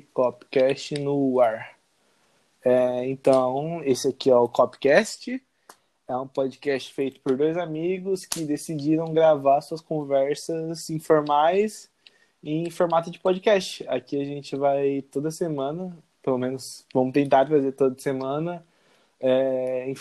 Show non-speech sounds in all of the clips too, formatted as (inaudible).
Copcast no ar. É, então, esse aqui é o Copcast. É um podcast feito por dois amigos que decidiram gravar suas conversas informais em formato de podcast. Aqui a gente vai toda semana, pelo menos vamos tentar fazer toda semana, é,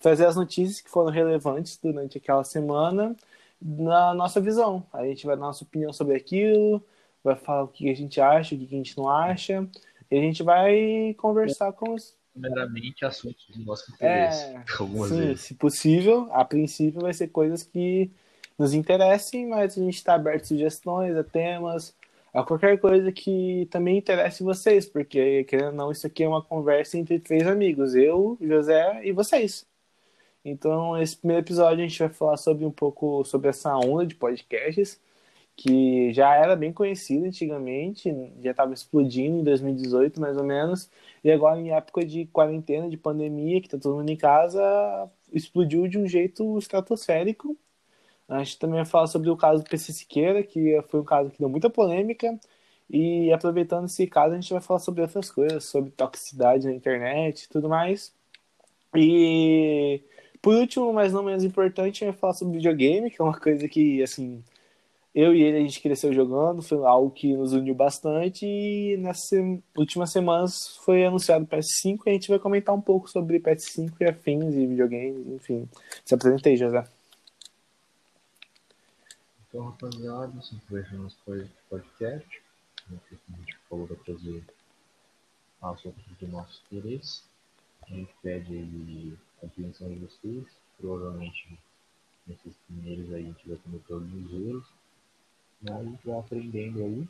trazer as notícias que foram relevantes durante aquela semana na nossa visão. A gente vai dar nossa opinião sobre aquilo, vai falar o que a gente acha, o que a gente não acha, e a gente vai conversar com os. Primeiramente, assuntos do nosso interesse. (laughs) É, sim, vezes. se possível, a princípio vai ser coisas que nos interessem, mas a gente está aberto a sugestões, a temas, a qualquer coisa que também interesse vocês, porque, querendo ou não, isso aqui é uma conversa entre três amigos, eu, José e vocês. Então, esse primeiro episódio a gente vai falar sobre um pouco sobre essa onda de podcasts que já era bem conhecida antigamente, já estava explodindo em 2018 mais ou menos, e agora em época de quarentena, de pandemia, que está todo mundo em casa, explodiu de um jeito estratosférico. A gente também vai falar sobre o caso do PC Siqueira, que foi um caso que deu muita polêmica, e aproveitando esse caso, a gente vai falar sobre outras coisas, sobre toxicidade na internet e tudo mais. E por último, mas não menos importante, a gente vai falar sobre videogame, que é uma coisa que, assim, eu e ele a gente cresceu jogando, foi algo que nos uniu bastante e nessas últimas semanas foi anunciado o PS5 e a gente vai comentar um pouco sobre PS5 e afins e videogames, enfim. Se apresentei, José. Então, rapaziada, esse foi o nosso podcast. A gente falou da trazer assuntos do nosso interesse. A gente pede aí a compreensão de vocês. Provavelmente nesses primeiros aí a gente vai cometer alguns erros né? A gente vai aprendendo aí.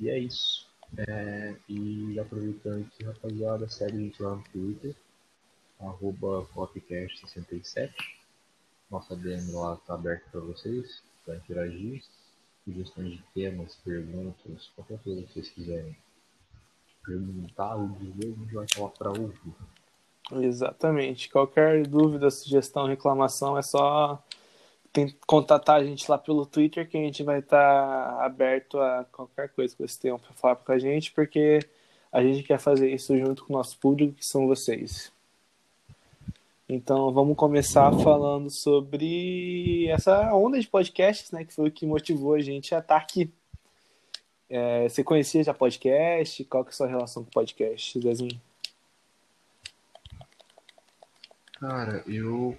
E é isso. É, e aproveitando aqui, rapaziada, segue a gente lá no Twitter, arroba Copcast67. Nossa DM lá tá aberta para vocês, para interagir. Sugestões de temas, perguntas, qualquer coisa que vocês quiserem perguntar ou dizer, a gente vai falar para ouvir. Exatamente. Qualquer dúvida, sugestão, reclamação é só tem contatar a gente lá pelo Twitter, que a gente vai estar tá aberto a qualquer coisa que vocês tenham para falar com a gente, porque a gente quer fazer isso junto com o nosso público, que são vocês. Então vamos começar falando sobre essa onda de podcasts, né? Que foi o que motivou a gente a estar tá aqui. É, você conhecia já podcast? Qual que é a sua relação com podcast, Zezinho? Cara, eu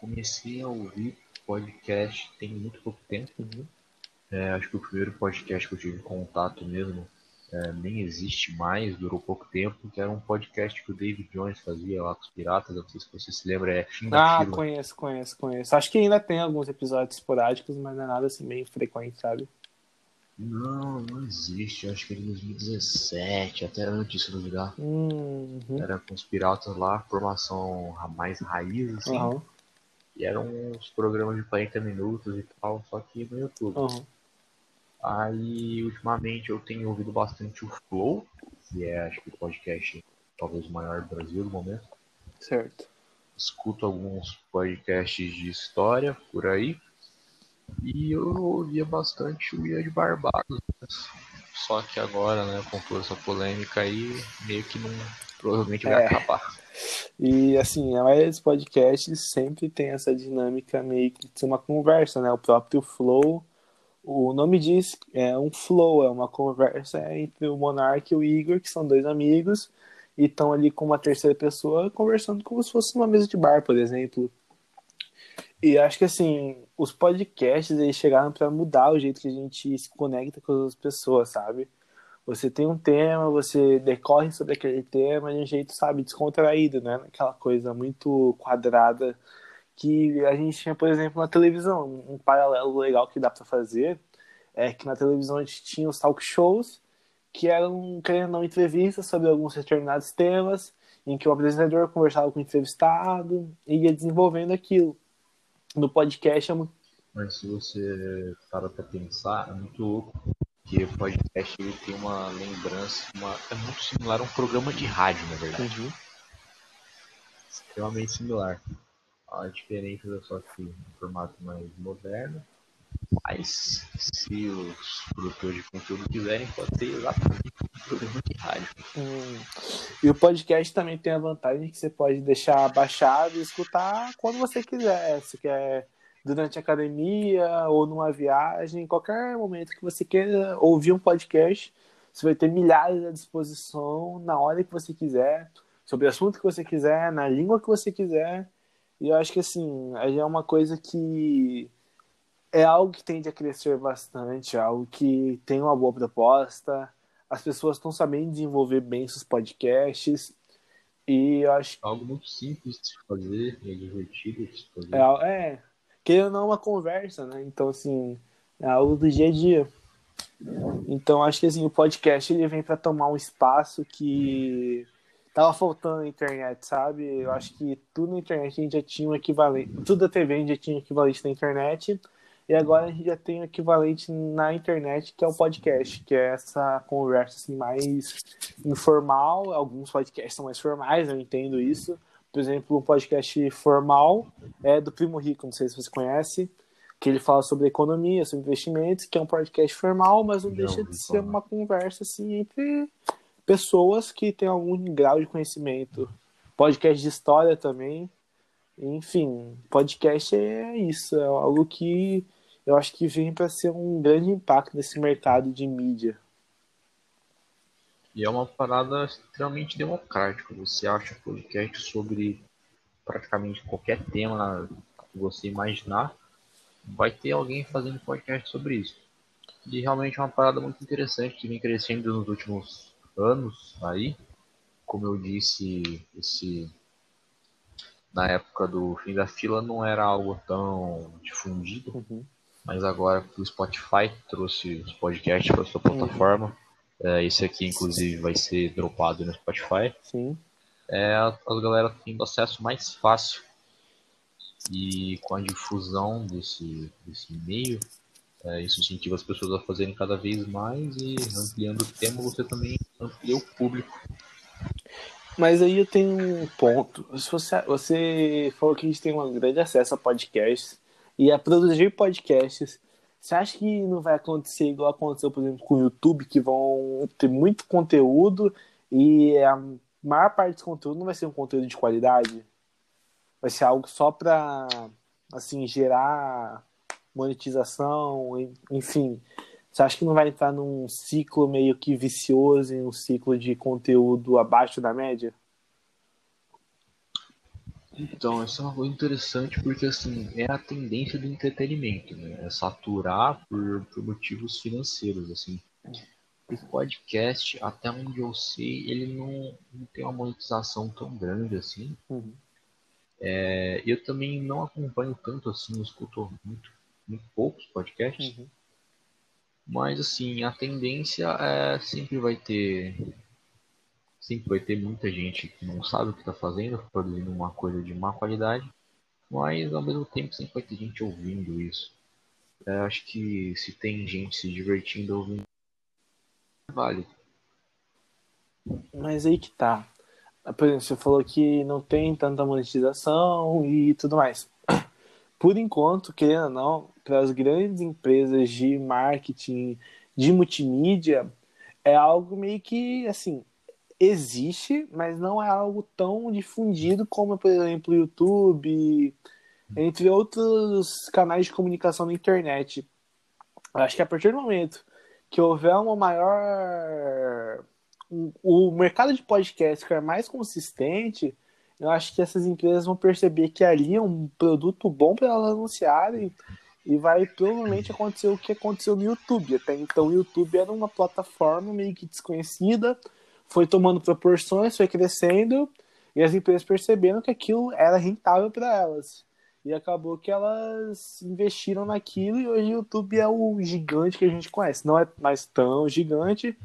comecei a ouvir podcast tem muito pouco tempo. Uhum. É, acho que o primeiro podcast que eu tive contato mesmo é, nem existe mais, durou pouco tempo, que era um podcast que o David Jones fazia lá com os piratas, não sei se você se lembra, é Fim da Ah, Fila. conheço, conheço, conheço. Acho que ainda tem alguns episódios esporádicos, mas não é nada assim meio frequente, sabe? Não, não existe. Acho que era em 2017, até antes, se não me engano. Uhum. Era com os piratas lá, formação mais raiz, assim. Uhum. E eram uns programas de 40 minutos e tal, só que no YouTube. Uhum. Aí, ultimamente, eu tenho ouvido bastante o Flow, que é, acho que o podcast talvez o maior do Brasil no momento. Certo. Escuto alguns podcasts de história por aí. E eu ouvia bastante o Ia de Barbados. Só que agora, né, com toda essa polêmica aí, meio que não provavelmente vai é. acabar. E assim, a maioria dos podcasts sempre tem essa dinâmica meio que de uma conversa, né? O próprio Flow, o nome diz é um flow, é uma conversa entre o Monark e o Igor, que são dois amigos, e estão ali com uma terceira pessoa conversando como se fosse uma mesa de bar, por exemplo. E acho que assim, os podcasts eles chegaram para mudar o jeito que a gente se conecta com as pessoas, sabe? Você tem um tema, você decorre sobre aquele tema de um jeito, sabe, descontraído, né? Aquela coisa muito quadrada que a gente tinha, por exemplo, na televisão. Um paralelo legal que dá para fazer é que na televisão a gente tinha os talk shows, que eram, querendo não, entrevistas sobre alguns determinados temas, em que o apresentador conversava com o entrevistado e ia desenvolvendo aquilo. No podcast é muito. Mas se você para pra pensar, é muito louco que o podcast ele tem uma lembrança, uma, é muito similar a um programa de rádio, na verdade. Uhum. Extremamente similar. A diferença é só que um formato mais moderno, Mas se os produtores de conteúdo quiserem, pode ter exatamente um programa de rádio. Hum. E o podcast também tem a vantagem que você pode deixar baixado e escutar quando você quiser. Se quer durante a academia ou numa viagem, em qualquer momento que você queira ouvir um podcast, você vai ter milhares à disposição na hora que você quiser, sobre o assunto que você quiser, na língua que você quiser. E eu acho que assim, é uma coisa que é algo que tende a crescer bastante, é algo que tem uma boa proposta. As pessoas estão sabendo desenvolver bem seus podcasts. E eu acho algo muito simples de se fazer, é divertido de se fazer. É, é ou não, uma conversa, né? Então, assim, é algo do dia a dia. Então, acho que assim, o podcast ele vem para tomar um espaço que tava faltando na internet, sabe? Eu acho que tudo na internet a gente já tinha um equivalente, tudo da TV a gente já tinha um equivalente na internet, e agora a gente já tem um equivalente na internet, que é o podcast, que é essa conversa assim mais informal. Alguns podcasts são mais formais, eu entendo isso. Por exemplo, um podcast formal é do Primo Rico, não sei se você conhece que ele fala sobre economia, sobre investimentos, que é um podcast formal, mas não, não deixa de ser uma conversa assim entre pessoas que têm algum grau de conhecimento. Podcast de história também. Enfim, podcast é isso, é algo que eu acho que vem para ser um grande impacto nesse mercado de mídia. E é uma parada extremamente democrática. Você acha podcast sobre praticamente qualquer tema que você imaginar vai ter alguém fazendo podcast sobre isso. E realmente é uma parada muito interessante que vem crescendo nos últimos anos aí. Como eu disse, esse na época do fim da fila não era algo tão difundido, uhum. mas agora que o Spotify trouxe os podcasts para sua plataforma, uhum. É, esse aqui inclusive vai ser dropado no Spotify. Sim. É, a, a galera tendo acesso mais fácil e com a difusão desse, desse meio, é, isso incentiva as pessoas a fazerem cada vez mais e ampliando o tema, você também amplia o público. Mas aí eu tenho um ponto. Se você, você falou que a gente tem um grande acesso a podcasts e a produzir podcasts. Você acha que não vai acontecer igual aconteceu, por exemplo, com o YouTube, que vão ter muito conteúdo e a maior parte do conteúdo não vai ser um conteúdo de qualidade? vai ser algo só para assim gerar monetização, enfim. Você acha que não vai entrar num ciclo meio que vicioso, em um ciclo de conteúdo abaixo da média? Então, isso é uma coisa interessante porque assim, é a tendência do entretenimento, né? É saturar por, por motivos financeiros, assim. O podcast, até onde eu sei, ele não, não tem uma monetização tão grande assim. Uhum. É, eu também não acompanho tanto assim, escuto muito, muito poucos podcasts. Uhum. Mas assim, a tendência é sempre vai ter. Sempre vai ter muita gente que não sabe o que está fazendo, produzindo uma coisa de má qualidade. Mas ao mesmo tempo sempre vai ter gente ouvindo isso. É, acho que se tem gente se divertindo ouvindo, vale. Mas aí que tá por exemplo, você falou que não tem tanta monetização e tudo mais. (clears throat) Por enquanto, querendo ou não, para as grandes empresas de marketing, de multimídia, é algo meio que, assim, existe, mas não é algo tão difundido como, por exemplo, o YouTube, entre outros canais de comunicação na internet. Acho que a partir do momento que houver uma maior o mercado de podcast ficar mais consistente, eu acho que essas empresas vão perceber que ali é um produto bom para elas anunciarem e vai provavelmente acontecer o que aconteceu no YouTube. Até então, o YouTube era uma plataforma meio que desconhecida, foi tomando proporções, foi crescendo e as empresas perceberam que aquilo era rentável para elas. E acabou que elas investiram naquilo e hoje o YouTube é o gigante que a gente conhece. Não é mais tão gigante,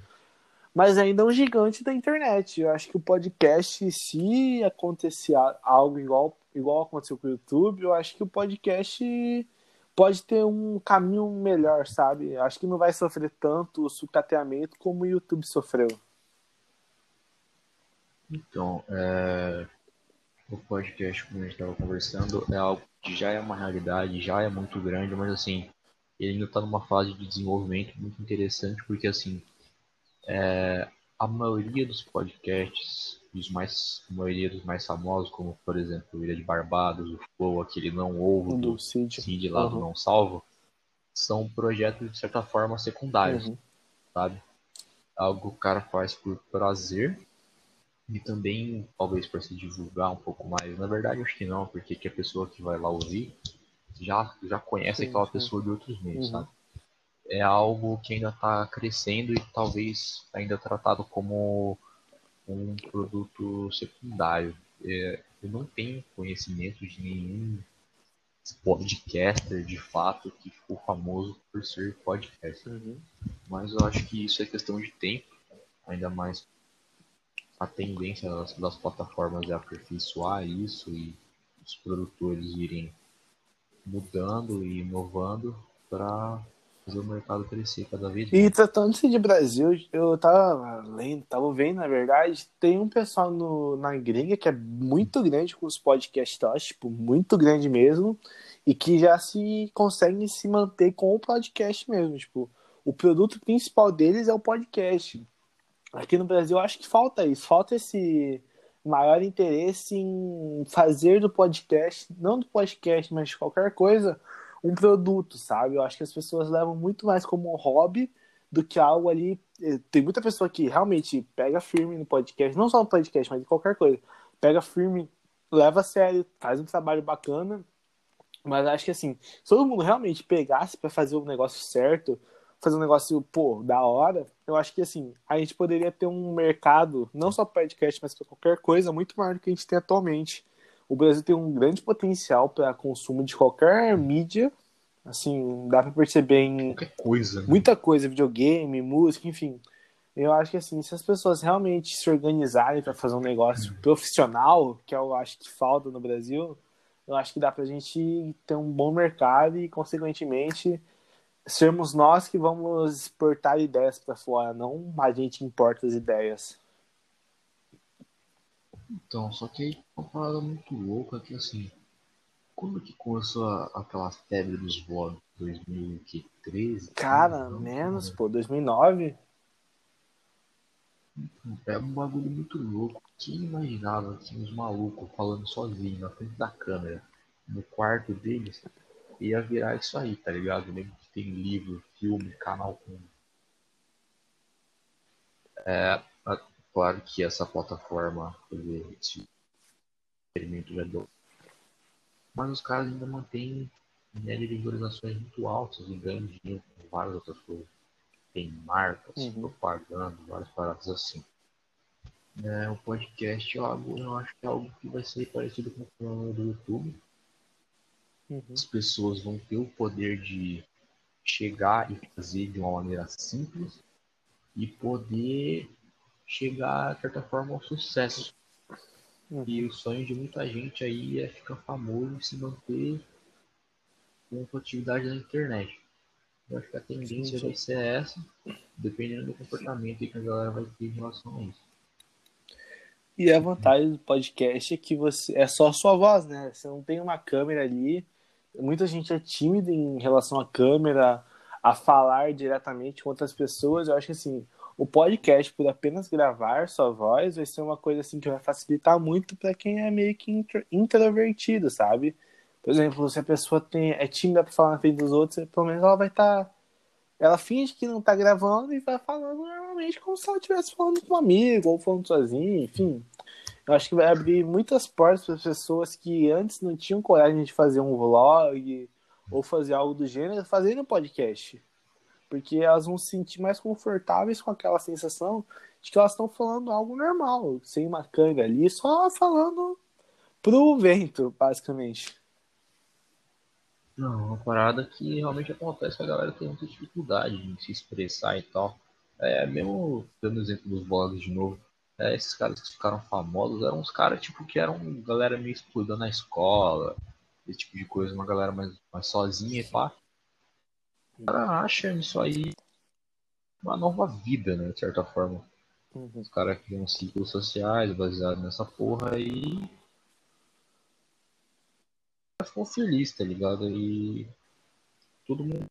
mas ainda é um gigante da internet. Eu acho que o podcast, se acontecer algo igual, igual aconteceu com o YouTube, eu acho que o podcast pode ter um caminho melhor, sabe? Eu acho que não vai sofrer tanto o sucateamento como o YouTube sofreu. Então, é... o podcast, como a gente estava conversando, é algo que já é uma realidade, já é muito grande, mas assim, ele ainda está numa fase de desenvolvimento muito interessante, porque assim, é, a maioria dos podcasts, os mais, a maioria dos mais famosos, como por exemplo Ilha de Barbados, o Flow, aquele Não Ovo, do do Cid. Cid lá do Uhum. Não Salvo, são projetos de certa forma secundários, Uhum. sabe? Algo que o cara faz por prazer e também talvez para se divulgar um pouco mais. Na verdade, acho que não, porque que a pessoa que vai lá ouvir já, já conhece Sim, aquela sim. pessoa de outros meios, Uhum. sabe? É algo que ainda está crescendo e talvez ainda tratado como um produto secundário. É, eu não tenho conhecimento de nenhum podcaster de fato que ficou famoso por ser podcaster. Uhum. Mas eu acho que isso é questão de tempo, ainda mais a tendência das, das plataformas é aperfeiçoar isso e os produtores irem mudando e inovando para fazer o mercado crescer cada vez E mais. tratando-se de Brasil, eu tava lendo, tava vendo, na verdade, tem um pessoal no, na gringa que é muito grande com os podcasts, acho, tipo, muito grande mesmo, e que já se conseguem se manter com o podcast mesmo, tipo, o produto principal deles é o podcast. Aqui no Brasil, eu acho que falta isso, falta esse maior interesse em fazer do podcast, não do podcast, mas de qualquer coisa, um produto, sabe? Eu acho que as pessoas levam muito mais como um hobby do que algo ali. eh, Tem muita pessoa que realmente pega firme no podcast, não só no podcast, mas em qualquer coisa. Pega firme, leva a sério, faz um trabalho bacana. Mas acho que assim, se todo mundo realmente pegasse para fazer o negócio certo, fazer um negócio, pô, da hora, eu acho que assim, a gente poderia ter um mercado, não só para podcast, mas para qualquer coisa, muito maior do que a gente tem atualmente. O Brasil tem um grande potencial para consumo de qualquer mídia. Assim, dá para perceber em Qualquer coisa, né? muita coisa, videogame, música, enfim. Eu acho que assim, se as pessoas realmente se organizarem para fazer um negócio profissional, que eu acho que falta no Brasil, eu acho que dá pra gente ter um bom mercado e, consequentemente, sermos nós que vamos exportar ideias para fora, não a gente importa as ideias. Então, só que aí uma parada muito louca que assim, quando que começou aquela febre dos vlogs? 2013? Cara, Não, menos, cara. pô, 2009. É um bagulho muito louco. Quem imaginava que uns malucos falando sozinho na frente da câmera, no quarto deles, ia virar isso aí, tá ligado? Que tem livro, filme, canal com. É, claro que essa plataforma, esse experimento já deu. Mas os caras ainda mantêm média de visualizações muito altas e ganham dinheiro com várias outras coisas. Tem marcas, Uhum. propaganda, várias paradas assim. É, o podcast é algo, eu acho que é algo que vai ser parecido com o canal do YouTube. Uhum. As pessoas vão ter o poder de chegar e fazer de uma maneira simples e poder chegar, de certa forma, ao sucesso. Uhum. E o sonho de muita gente aí é ficar famoso e se manter com atividade na internet. Eu acho que a tendência Sim, sim. vai ser essa, dependendo do comportamento que a galera vai ter em relação a isso. E a vantagem do podcast é que você é só a sua voz, né? Você não tem uma câmera ali. Muita gente é tímida em relação à câmera, a falar diretamente com outras pessoas. Eu acho que assim, o podcast por apenas gravar sua voz vai ser uma coisa assim que vai facilitar muito para quem é meio que intro- introvertido, sabe? Por exemplo, se a pessoa tem, é tímida para falar na frente dos outros, pelo menos ela vai estar ela finge que não tá gravando e vai falando normalmente como se ela estivesse falando com um amigo ou falando sozinha, enfim. Eu acho que vai abrir muitas portas para as pessoas que antes não tinham coragem de fazer um vlog ou fazer algo do gênero, fazendo um podcast. Porque elas vão se sentir mais confortáveis com aquela sensação de que elas estão falando algo normal, sem uma câmera ali, só falando pro vento, basicamente. Não, uma parada que realmente acontece que a galera tem muita dificuldade em se expressar e tal. É, mesmo dando exemplo dos vlogs de novo, é, esses caras que ficaram famosos eram uns caras tipo que eram galera meio excluída na escola, esse tipo de coisa, uma galera mais, mais sozinha e pá. O cara acha isso aí uma nova vida, né, de certa forma. Uhum. Os caras criam ciclos sociais baseados nessa porra aí. Ficam felizes, tá ligado? E todo mundo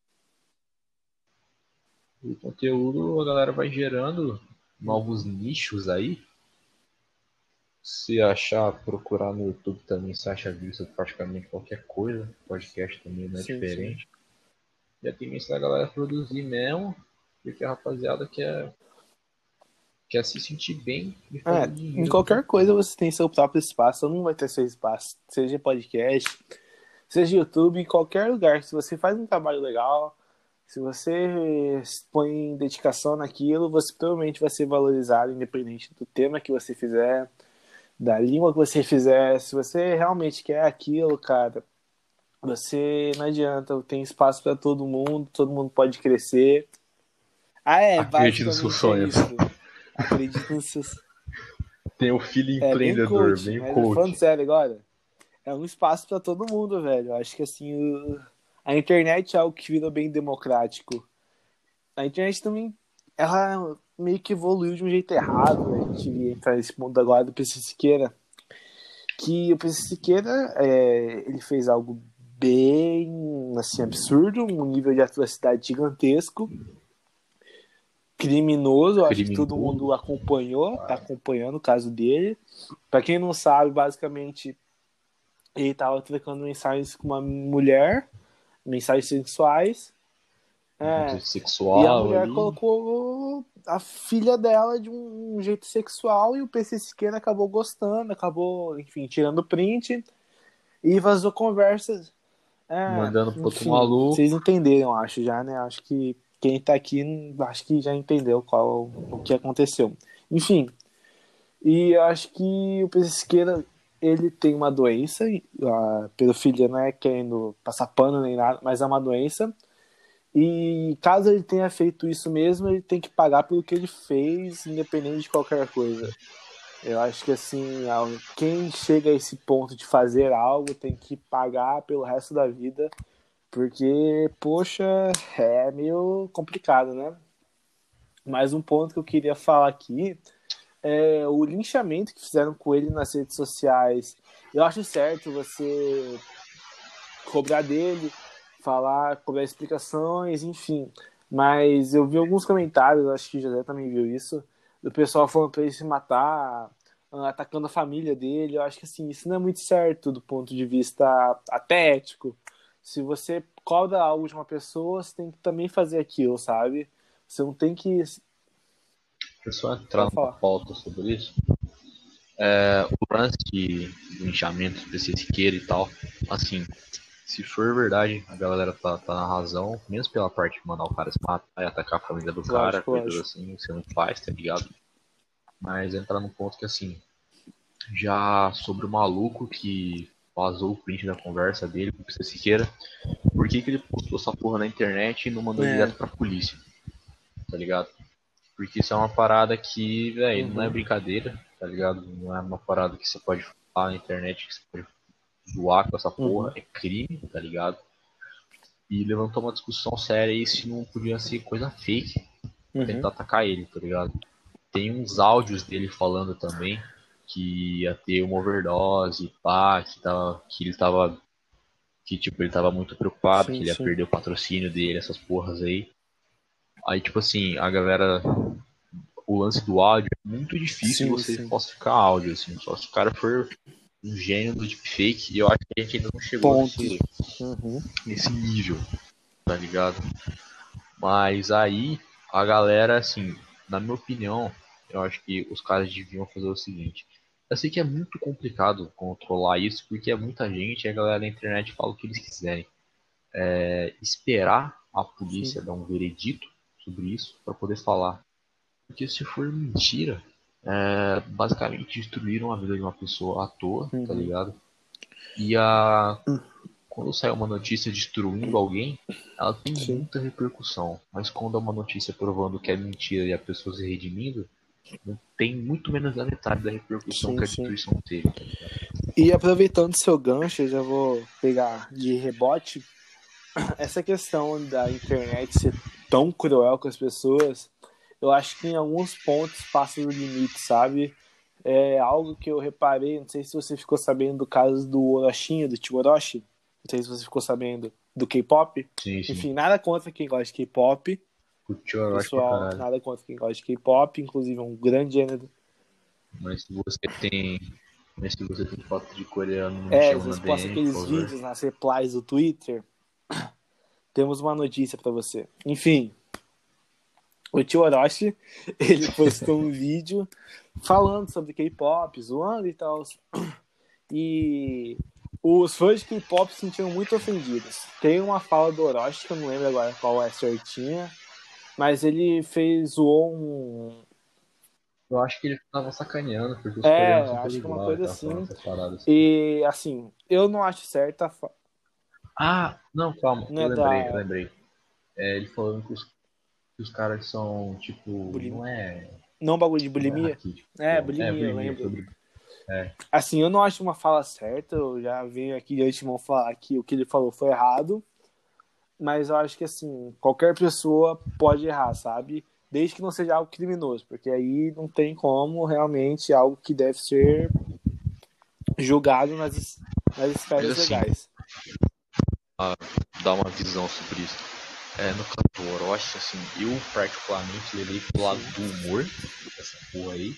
o conteúdo a galera vai gerando novos nichos aí. Se achar, procurar no YouTube também, você acha vista praticamente qualquer coisa. Podcast também não é sim, diferente. Sim. E a tendência da galera produzir mesmo, porque a rapaziada quer, quer se sentir bem. É, em qualquer coisa você tem seu próprio espaço, todo mundo vai ter seu espaço, seja podcast, seja YouTube, em qualquer lugar. Se você faz um trabalho legal, se você põe dedicação naquilo, você provavelmente vai ser valorizado, independente do tema que você fizer, da língua que você fizer. Se você realmente quer aquilo, cara, você não adianta, tem espaço para todo mundo, todo mundo pode crescer. Ah, é, Acredite nos seus sonhos. É Acredite nos seus. Tem o filho é, empreendedor, bem coach. Bem coach. Falando sério agora, é um espaço para todo mundo, velho. Eu acho que assim, o... a internet é algo que virou bem democrático. A internet também, ela meio que evoluiu de um jeito errado. Né? A gente entrar nesse mundo agora do PC Siqueira. Que o PC Siqueira, é, ele fez algo bem assim absurdo, um nível de atrocidade gigantesco, criminoso, acho que todo mundo acompanhou, tá acompanhando o caso dele. Para quem não sabe, basicamente ele tava trocando mensagens com uma mulher, mensagens sexuais. É, sexual, e a mulher colocou a filha dela de um jeito sexual e o PC Siqueira acabou gostando, acabou, enfim, tirando print e vazou conversas é, Mandando pro outro maluco. Vocês entenderam, acho já, né? Acho que quem tá aqui, acho que já entendeu qual o que aconteceu. Enfim, e acho que o Pesqueira, ele tem uma doença, a pedofilia não é querendo passar pano nem nada, mas é uma doença. E caso ele tenha feito isso mesmo, ele tem que pagar pelo que ele fez, independente de qualquer coisa. Eu acho que assim, quem chega a esse ponto de fazer algo tem que pagar pelo resto da vida, porque, poxa, é meio complicado, né? Mais um ponto que eu queria falar aqui é o linchamento que fizeram com ele nas redes sociais. Eu acho certo você cobrar dele, falar, cobrar explicações, enfim. Mas eu vi alguns comentários, acho que o José também viu isso, do pessoal falando pra ele se matar, atacando a família dele. Eu acho que assim, isso não é muito certo do ponto de vista até ético. Se você cobra algo de uma pessoa, você tem que também fazer aquilo, sabe? Você não tem que. Só entrar numa pauta sobre isso. É, o lance de linchamento desse Siqueira e tal, assim, se for verdade, a galera tá, tá na razão, mesmo pela parte de mandar o cara se matar e atacar a família do cara, coisas assim, você não faz, tá ligado? Mas entrar num ponto que assim, já sobre o maluco que vazou o print da conversa dele com o PC Siqueira, por que, que ele postou essa porra na internet e não mandou é. direto pra polícia? Tá ligado? Porque isso é uma parada que, velho, uhum. não é uhum. brincadeira, tá ligado? Não é uma parada que você pode falar na internet, que você pode zoar com essa porra, uhum. é crime, tá ligado? E levantou uma discussão séria aí se não podia ser coisa fake uhum. tentar atacar ele, tá ligado? Tem uns áudios dele falando também que ia ter uma overdose, pá, que, tava, que ele tava. Que tipo, ele tava muito preocupado, sim, que ele ia sim. perder o patrocínio dele, essas porras aí. Aí, tipo assim, a galera. O lance do áudio é muito difícil sim, você falsificar áudio, assim. Só se o cara for um gênio do deepfake e eu acho que a gente ainda não chegou nesse, uhum. nesse nível, tá ligado? Mas aí a galera, assim, na minha opinião, eu acho que os caras deviam fazer o seguinte. Eu sei que é muito complicado controlar isso, porque é muita gente e a galera da internet fala o que eles quiserem. É, esperar a polícia Sim. dar um veredito sobre isso para poder falar. Porque se for mentira, é, basicamente destruíram a vida de uma pessoa à toa, tá uhum. tá ligado? E a quando sai uma notícia destruindo alguém, ela tem Sim. muita repercussão. Mas quando é uma notícia provando que é mentira e a pessoa se redimindo, tem muito menos da metade da repercussão sim, que a destruição sim. teve. Tá e aproveitando seu gancho, eu já vou pegar de rebote (clears throat) essa questão da internet ser tão cruel com as pessoas eu acho que em alguns pontos passa do limite, sabe? É algo que eu reparei, não sei se você ficou sabendo do caso do Orochinho, do Tio Orochi, não sei se você ficou sabendo do K-pop. Enfim, nada contra quem gosta de K-pop, Pessoal, nada contra quem gosta de K-pop, inclusive é um grande gênero. Mas se você tem. Mas se você tem foto de coreano, não É, na postam DM, aqueles vídeos nas replies do Twitter. Temos uma notícia pra você. Enfim, o tio Orochi, ele (laughs) postou um vídeo falando sobre K-pop, zoando e tal. E os fãs de K-pop se sentiram muito ofendidos. Tem uma fala do Orochi, que eu não lembro agora qual é certinha, mas ele fez, zoou um, Eu acho que ele tava sacaneando, porque os É, acho que é uma coisa assim. E assim, eu não acho certa. a fa- Ah, não, calma, Não eu é lembrei, da- eu lembrei. É, ele falando que os, que os caras são, tipo, Bulimia. não é. Não bagulho de é bulimia. É, tipo, bulimia, eu lembro. sobre- Assim, eu não acho uma fala certa. Eu já venho aqui de antemão falar que o que ele falou foi errado. Mas eu acho que assim, qualquer pessoa pode errar, sabe? Desde que não seja algo criminoso, porque aí não tem como realmente algo que deve ser julgado nas, nas esferas assim, legais. dar uma visão sobre isso. É, no caso do Orochi, assim, eu particularmente levei pro lado do humor dessa porra aí,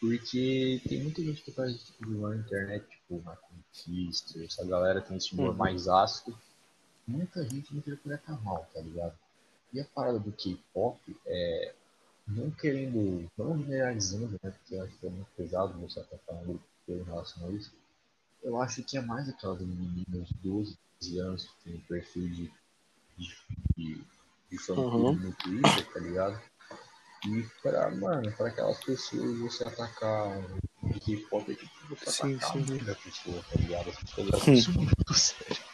porque tem muita gente que faz esse tipo de humor na internet, tipo Michael Kister, essa galera tem esse humor Uhum. mais ácido. Muita gente interpreta mal, tá ligado? E a parada do K-pop é não querendo, não generalizando, né? Porque eu acho que é muito pesado você atacar um grupo em relação a isso. Eu acho que é mais aquelas meninas de 12, 15 anos que tem perfil de, de, de, fã Uhum. no Twitter, tá ligado? E pra, mano, pra aquelas pessoas você atacar um K-pop é tipo você Sim, atacar sim. a pessoa, tá ligado? As pessoas levam isso muito sério.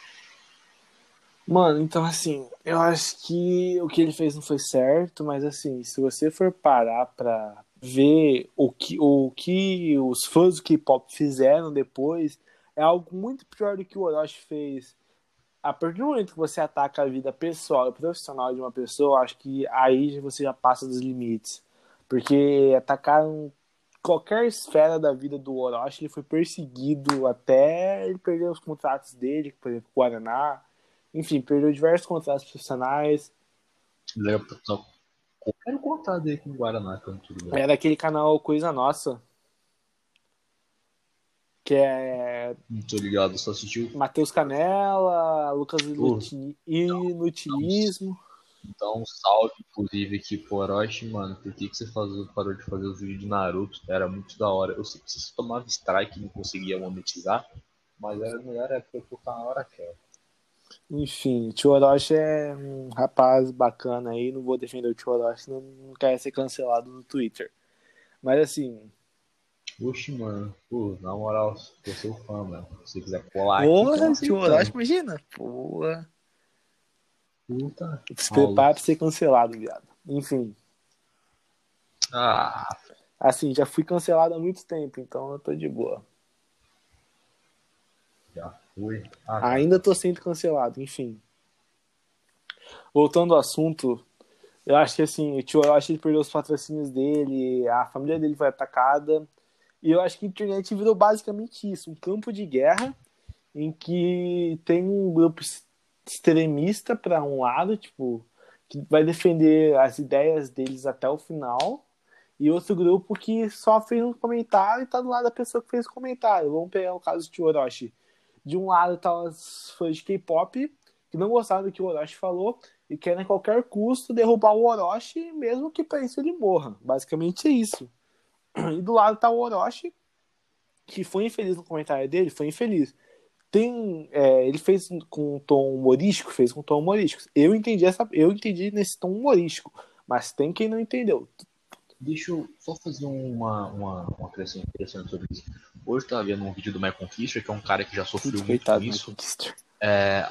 Mano, então assim, eu acho que o que ele fez não foi certo, mas assim, se você for parar pra ver o que, o que os fãs do K-pop fizeram depois, é algo muito pior do que o Orochi fez. A partir do momento que você ataca a vida pessoal e profissional de uma pessoa, acho que aí você já passa dos limites. Porque atacaram qualquer esfera da vida do Orochi, ele foi perseguido até ele perder os contratos dele, por exemplo, o Guaraná. Enfim, perdeu diversos contratos profissionais. Leva pra só. Quero contar dele com o Guaraná, que eu não ligado. É daquele canal Coisa Nossa. Que é Não tô ligado, só assistiu. Matheus Canela, Lucas Inuti- Inutilismo. Então, um salve, inclusive, aqui pro Orochi, mano. Por que, que você faz, parou de fazer os vídeos de Naruto? Era muito da hora. Eu sei que você tomava strike e não conseguia monetizar, mas era a melhor época que eu tava na hora que era. Enfim, o Tio Orochi é um rapaz bacana aí. Não vou defender o Tio Orochi, não, não quer ser cancelado no Twitter. Mas assim, Oxe, mano. Pô, na moral, eu sou fã, mano. Se você quiser colar aqui, porra, tamo o Tio aceitando. Orochi, imagina. Porra, Puta. se prepara pra ser cancelado, viado. Enfim, Ah, assim, já fui cancelado há muito tempo, então eu tô de boa. já foi. Ah, tá. Ainda tô sendo cancelado, enfim. Voltando ao assunto, eu acho que assim, o tio Orochi ele perdeu os patrocínios dele, a família dele foi atacada, e eu acho que a internet virou basicamente isso, um campo de guerra em que tem um grupo extremista para um lado, tipo, que vai defender as ideias deles até o final, e outro grupo que só fez um comentário e tá do lado da pessoa que fez o comentário. Vamos pegar o caso tio Orochi. De um lado tá os fãs de K-pop que não gostaram do que o Orochi falou e querem a qualquer custo derrubar o Orochi, mesmo que para isso ele morra. Basicamente é isso. E do lado tá o Orochi, que foi infeliz no comentário dele, foi infeliz. Tem, é, ele fez com um tom humorístico, fez com um tom humorístico. Eu entendi essa, eu entendi nesse tom humorístico, mas tem quem não entendeu. Deixa eu só fazer uma, uma, uma acrescento interessante sobre isso. Hoje eu tava vendo um vídeo do Michael Kisser, que é um cara que já sofreu muito coitado com isso. É,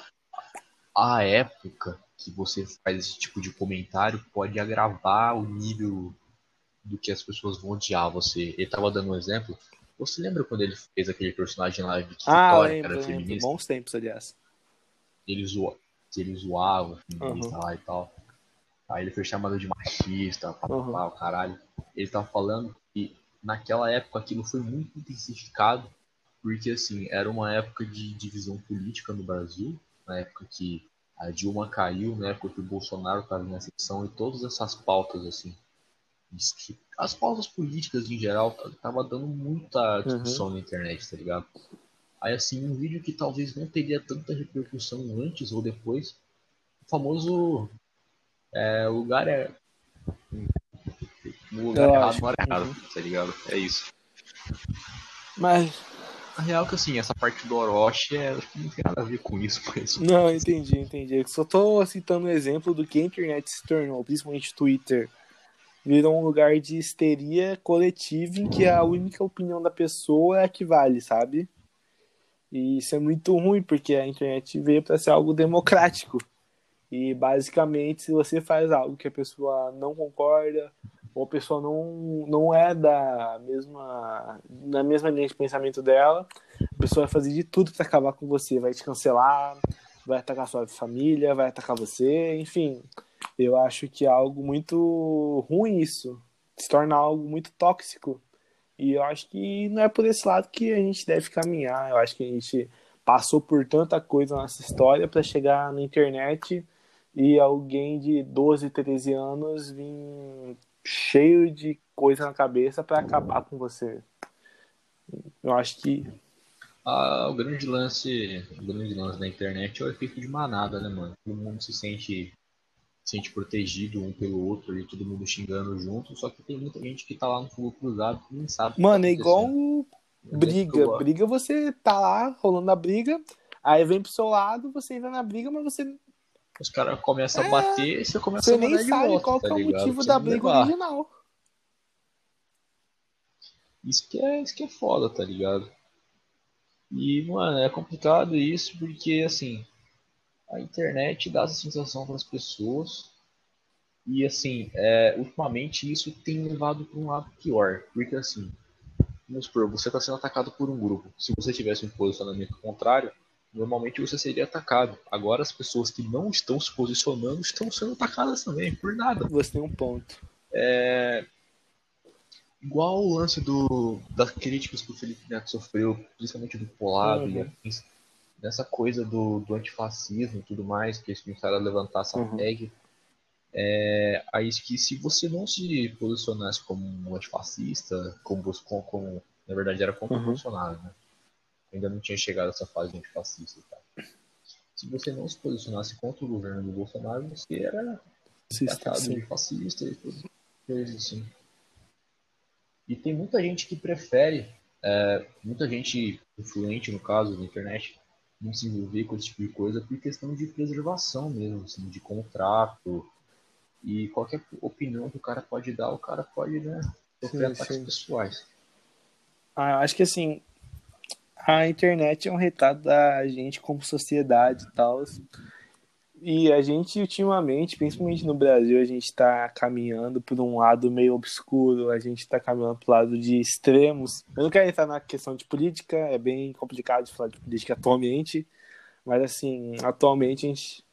a época que você faz esse tipo de comentário pode agravar o nível do que as pessoas vão odiar você. Ele tava dando um exemplo. Você lembra quando ele fez aquele personagem lá de Ah, Vitória, que lembro, era lembro. feminista? Bons tempos, aliás. Ele, zoa, que ele zoava feminista Uhum. lá e tal. Aí ele foi chamado de machista, pá, Uhum. pá, o caralho. Ele tava falando que naquela época aquilo foi muito intensificado, porque assim, era uma época de divisão política no Brasil, na época que a Dilma caiu, né, porque o Bolsonaro estava na eleição e todas essas pautas, assim, as pautas políticas em geral, tava dando muita discussão uhum. na internet, tá ligado? Aí, assim, um vídeo que talvez não teria tanta repercussão antes ou depois, o famoso é, lugar é. No lugar Eu errado, acho. hora errado, uhum. tá ligado? É isso. Mas a real é que assim, essa parte do Orochi é, que não tem nada a ver com isso, mas... Não, entendi, entendi. Eu só tô citando um exemplo do que a internet se tornou, principalmente Twitter. Virou um lugar de histeria coletiva em que a única opinião da pessoa é a que vale, sabe? E isso é muito ruim, porque a internet veio para ser algo democrático. E basicamente, se você faz algo que a pessoa não concorda, ou a pessoa não, não é da mesma na mesma linha de pensamento dela, a pessoa vai fazer de tudo para acabar com você, vai te cancelar, vai atacar sua família, vai atacar você, enfim. Eu acho que é algo muito ruim isso, se torna algo muito tóxico. E eu acho que não é por esse lado que a gente deve caminhar. Eu acho que a gente passou por tanta coisa na nossa história para chegar na internet e alguém de 12, 13 anos vir cheio de coisa na cabeça para acabar com você. Eu acho que ah, o grande lance, o grande lance da internet é o efeito de manada, né, mano? Todo mundo se sente se sente protegido um pelo outro e todo mundo xingando junto, só que tem muita gente que tá lá no fogo cruzado que nem sabe. Mano, tá é igual briga. Briga, você tá lá rolando a briga, aí vem pro seu lado, você entra na briga, mas você os caras começam é, a bater e você começa você a Você nem sabe volta, qual tá é o motivo da briga levar. original. Isso que, é, isso que é foda, tá ligado? E, mano, é complicado isso porque, assim, a internet dá essa sensação para as pessoas. E, assim, é, ultimamente isso tem levado para um lado pior. Porque, assim, vamos supor, você está sendo atacado por um grupo. Se você tivesse um posicionamento contrário, normalmente você seria atacado. Agora as pessoas que não estão se posicionando estão sendo atacadas também, por nada. Você tem um ponto. É... Igual o lance do, das críticas que o Felipe Neto sofreu, principalmente do Polado uhum. e afins, nessa coisa do, do antifascismo e tudo mais, que eles começaram a levantar essa uhum. tag. É, aí que se você não se posicionasse como um antifascista, como, como, como na verdade era como uhum. Bolsonaro, né? ainda não tinha chegado essa fase antifascista. Tá? Se você não se posicionasse contra o governo do Bolsonaro, você era tratado de fascista e tudo. Assim. E tem muita gente que prefere, é, muita gente influente, no caso, na internet, não se envolver com esse tipo de coisa por questão de preservação mesmo, assim, de contrato. E qualquer opinião que o cara pode dar, o cara pode, né, sofrer ataques sim. pessoais. Ah, eu acho que assim, a internet é um retrato da gente como sociedade e tal. E a gente, ultimamente, principalmente no Brasil, a gente está caminhando por um lado meio obscuro, a gente está caminhando para o lado de extremos. Eu não quero entrar na questão de política, é bem complicado de falar de política atualmente, mas assim, atualmente a gente.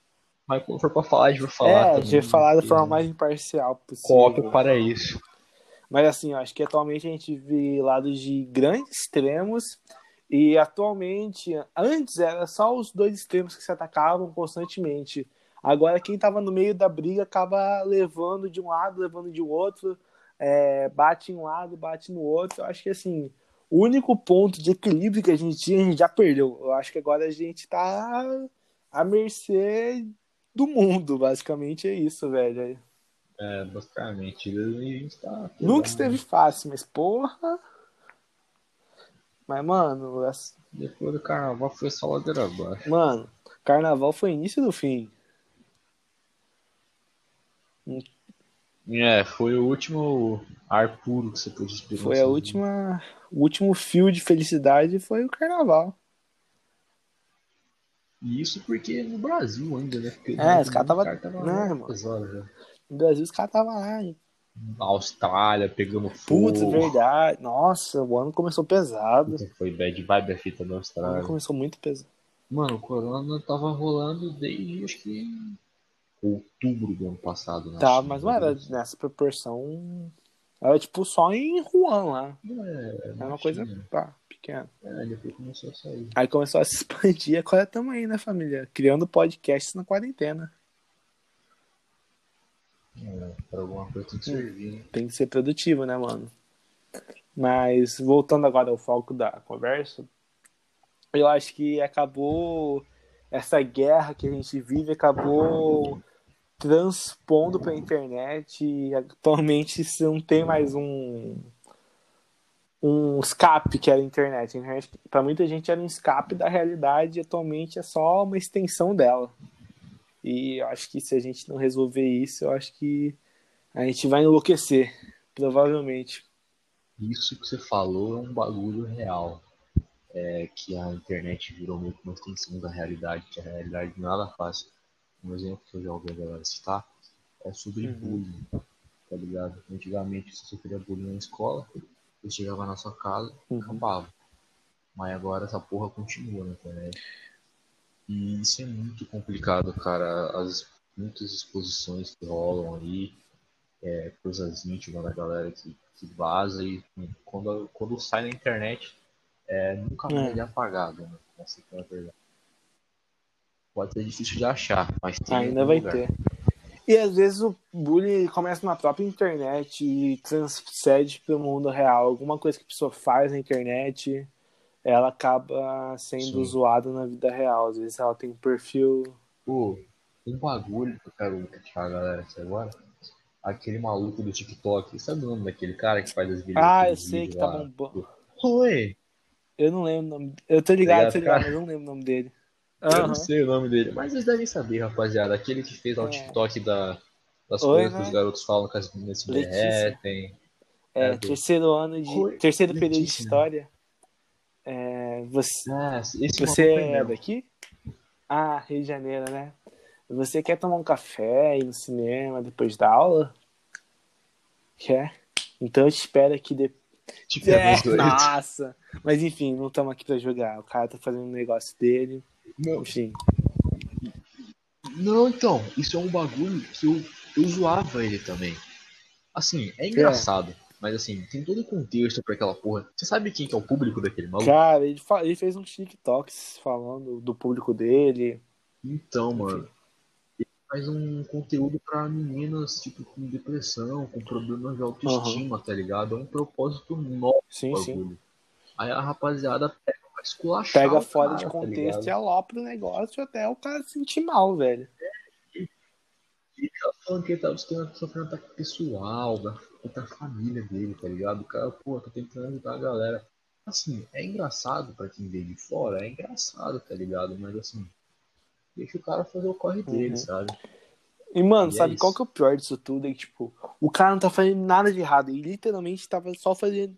Mas quando for para falar, a gente vai falar. É, a gente vai falar da forma mais imparcial possível. Cópia para isso. Mas assim, eu acho que atualmente a gente vê lados de grandes extremos e atualmente, antes era só os dois extremos que se atacavam constantemente. Agora quem estava no meio da briga acaba levando de um lado, levando de outro, é, bate em um lado, bate no outro. Eu acho que assim, o único ponto de equilíbrio que a gente tinha, a gente já perdeu. Eu acho que agora a gente está à mercê do mundo, basicamente é isso, velho. É, basicamente, 2020 tá. Nunca esteve fácil, mas porra. Mas, mano. Depois do carnaval foi só ladeira abaixo. Mano, carnaval foi início do fim. É, foi o último ar puro que você pôde respirar. Foi a última. O último fio de felicidade foi o carnaval. E isso porque no Brasil ainda, né? Porque é, os caras tava. Não, mano. No Brasil os caras estavam lá, Austrália, pegamos fogo. Putz, verdade. Nossa, o ano começou pesado. Foi bad vibe a fita da Austrália. O ano começou muito pesado. Mano, o corona tava rolando desde acho que outubro do ano passado. Né? Tá, mas não era nessa proporção. Era tipo só em Wuhan lá. É, era uma coisa pá, pequeno. É, depois começou a sair. Aí começou a se (laughs) expandir, agora estamos aí, né, família? Criando podcasts na quarentena. É, pra alguma coisa tem que servir, né? Tem que ser produtivo, né, mano? Mas voltando agora ao foco da conversa, eu acho que acabou essa guerra que a gente vive acabou transpondo para a internet e atualmente não tem mais um um escape que era a internet. A internet para muita gente era um escape da realidade e atualmente é só uma extensão dela. E eu acho que se a gente não resolver isso, eu acho que a gente vai enlouquecer, provavelmente. Isso que você falou é um bagulho real. É que a internet virou meio que uma extensão da realidade, que a realidade nada faz. Um exemplo que eu já ouvi a galera citar é sobre Uhum. bullying, tá ligado? Antigamente, se você sofria bullying na escola, você chegava na sua casa e Uhum. acabava. Mas agora essa porra continua na internet. E isso é muito complicado, cara. As muitas exposições que rolam aí, é, coisas íntimas da galera que, que vaza e quando, quando sai na internet, é, nunca mais É. é apagado, né? Essa é a verdade. Pode ser difícil de achar, mas tem Ainda vai lugar. ter. E às vezes o bullying começa na própria internet e transcende para o mundo real. Alguma coisa que a pessoa faz na internet, ela acaba sendo Sim. zoada na vida real. Às vezes ela tem um perfil. Pô, um bagulho que eu quero criticar a galera aqui agora. Aquele maluco do TikTok. Sabe o nome daquele cara que faz as vídeos? Ah, eu sei que tá bombando. Oi! Eu não lembro o nome. Eu tô ligado, Ligado, tô ligado, cara? mas eu não lembro o nome dele. Eu Aham. não sei o nome dele, mas vocês devem saber, rapaziada. Aquele que fez lá o É. TikTok da, das Oi, coisas que né? os garotos falam que as meninas se Letícia. derretem. É, É, do- terceiro ano de. Oi, terceiro período de história. É, você, Ah, Você é daqui? Ah, Rio de Janeiro, né? Você quer tomar um café, ir no cinema depois da aula? Quer? Então eu te espero aqui depois. Tipo, É, nossa! Mas enfim, não estamos aqui pra jogar. O cara tá fazendo um negócio dele. Não, Enfim. Não, então, isso é um bagulho que eu, eu zoava ele também. Assim, é engraçado, mas assim, tem todo o contexto pra aquela porra. Você sabe quem que é o público daquele maluco? Cara, ele, ele fez um TikToks falando do público dele. Então, mano, ele faz um conteúdo pra meninas, tipo, com depressão, com problemas de autoestima, tá ligado? É um propósito novo Sim, sim. Aí a rapaziada pega pra esculachar Pega fora cara, de tá contexto ligado? e alopra o negócio até o cara se sentir mal, velho. Ele tá falando que ele tá sofrendo, ataque pessoal, da, da família dele, tá ligado? O cara, pô, tá tentando ajudar a galera. Assim, é engraçado pra quem vê de fora, é engraçado, tá ligado? Mas assim, deixa o cara fazer o corre dele, Uhum. sabe? E, mano, E é sabe isso. qual que é o pior disso tudo? É que, tipo, o cara não tá fazendo nada de errado. Ele literalmente tava só fazendo.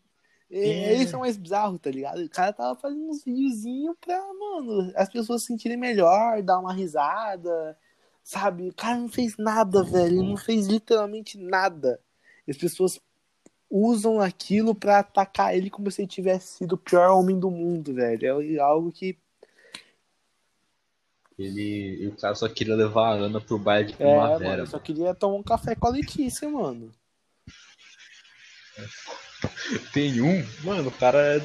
É, É. Isso é mais bizarro, tá ligado? O cara tava fazendo uns videozinhos pra, mano, as pessoas se sentirem melhor, dar uma risada, sabe? O cara não fez nada, velho. Ele não fez literalmente nada. As pessoas usam aquilo pra atacar ele como se ele tivesse sido o pior homem do mundo, velho. É algo que. Ele, e o cara só queria levar a Ana pro baile de É, primavera. mano, eu só queria tomar um café com a Letícia, mano. Tem um, mano, o cara é-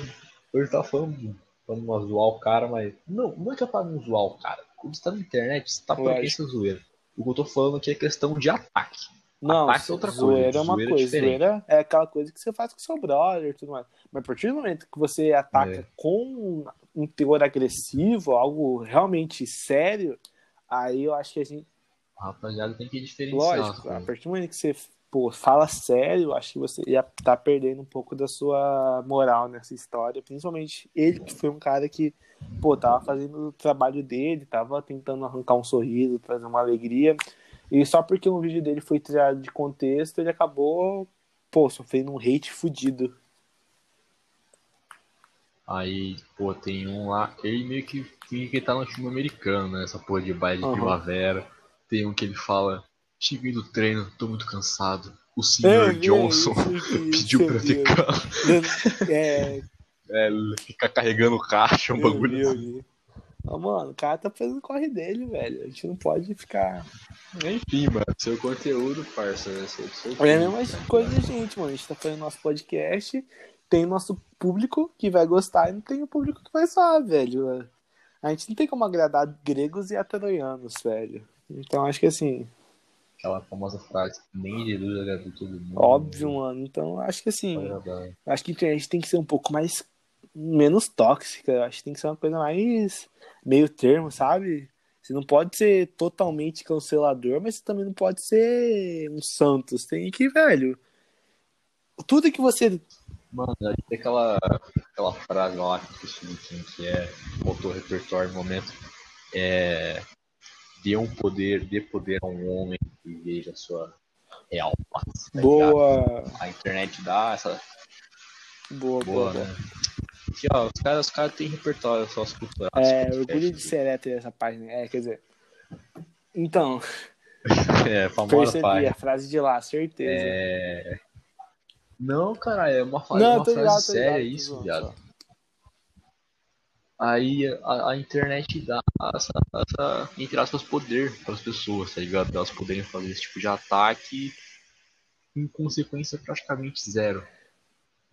hoje tá falando, falando uma zoar o cara, mas. Não, não é que eu falo zoar o cara. Quando você tá na internet, você tá por essa zoeira. O que eu tô falando aqui é questão de ataque. Não, Ataque é outra coisa, zoeira é uma zoeira é coisa. diferente. zoeira é aquela coisa que você faz com seu brother e tudo mais. Mas a partir do momento que você ataca É. com um teor agressivo, algo realmente sério, aí eu acho que a gente. A rapaziada tem que diferenciar. Lógico, a cara. partir do momento que você pô, fala sério, acho que você ia estar perdendo um pouco da sua moral nessa história. Principalmente ele, que foi um cara que, pô, tava fazendo o trabalho dele, tava tentando arrancar um sorriso, trazer uma alegria. E só porque um vídeo dele foi tirado de contexto, ele acabou, pô, sofrendo um hate fudido. Aí, pô, tem um lá, ele meio que finge que tá no time americano, né? Essa porra de baile de Aham. primavera. Tem um que ele fala, cheguei do treino, tô muito cansado. O senhor É, Johnson é, isso (laughs) pediu isso pra eu vi. ficar, É, (laughs) é, ficar carregando caixa, um bagulho Mas, mano, o cara tá fazendo o corre dele, velho. A gente não pode ficar. Enfim, mano, seu conteúdo, parça, né? Seu, seu É a mesma coisa da gente, mano. A gente tá fazendo nosso podcast, tem nosso público que vai gostar e não tem o público que vai zoar, velho. A gente não tem como agradar gregos e atroianos, velho. Então acho que assim. Aquela famosa frase, nem Jesus agradou todo mundo. Óbvio, mano. Então acho que assim. Acho que a internet tem que ser um pouco mais. Menos tóxica. Acho que tem que ser uma coisa mais. meio termo, sabe? Você não pode ser totalmente cancelador, mas você também não pode ser um Santos. Tem que, velho. Tudo que você. Mano, tem aquela, aquela frase lá que eu que é botou repertório no momento. É. Dê um poder, dê poder a um homem e veja a sua real face. Tá boa! A internet dá essa. Boa, boa. boa né? Aqui, ó, os caras os cara têm repertório sociocultural. É, orgulho de ser hétero essa página. É, quer dizer. Então. (laughs) é, famosa percebi página. a frase de lá, certeza. É. Não, cara, é uma, frase, Não, uma frase ligado, séria ligado, isso, viado. Aí a, a, internet dá essa, essa, entre aspas, poder para as pessoas, tá ligado? Elas poderem fazer esse tipo de ataque com consequência praticamente zero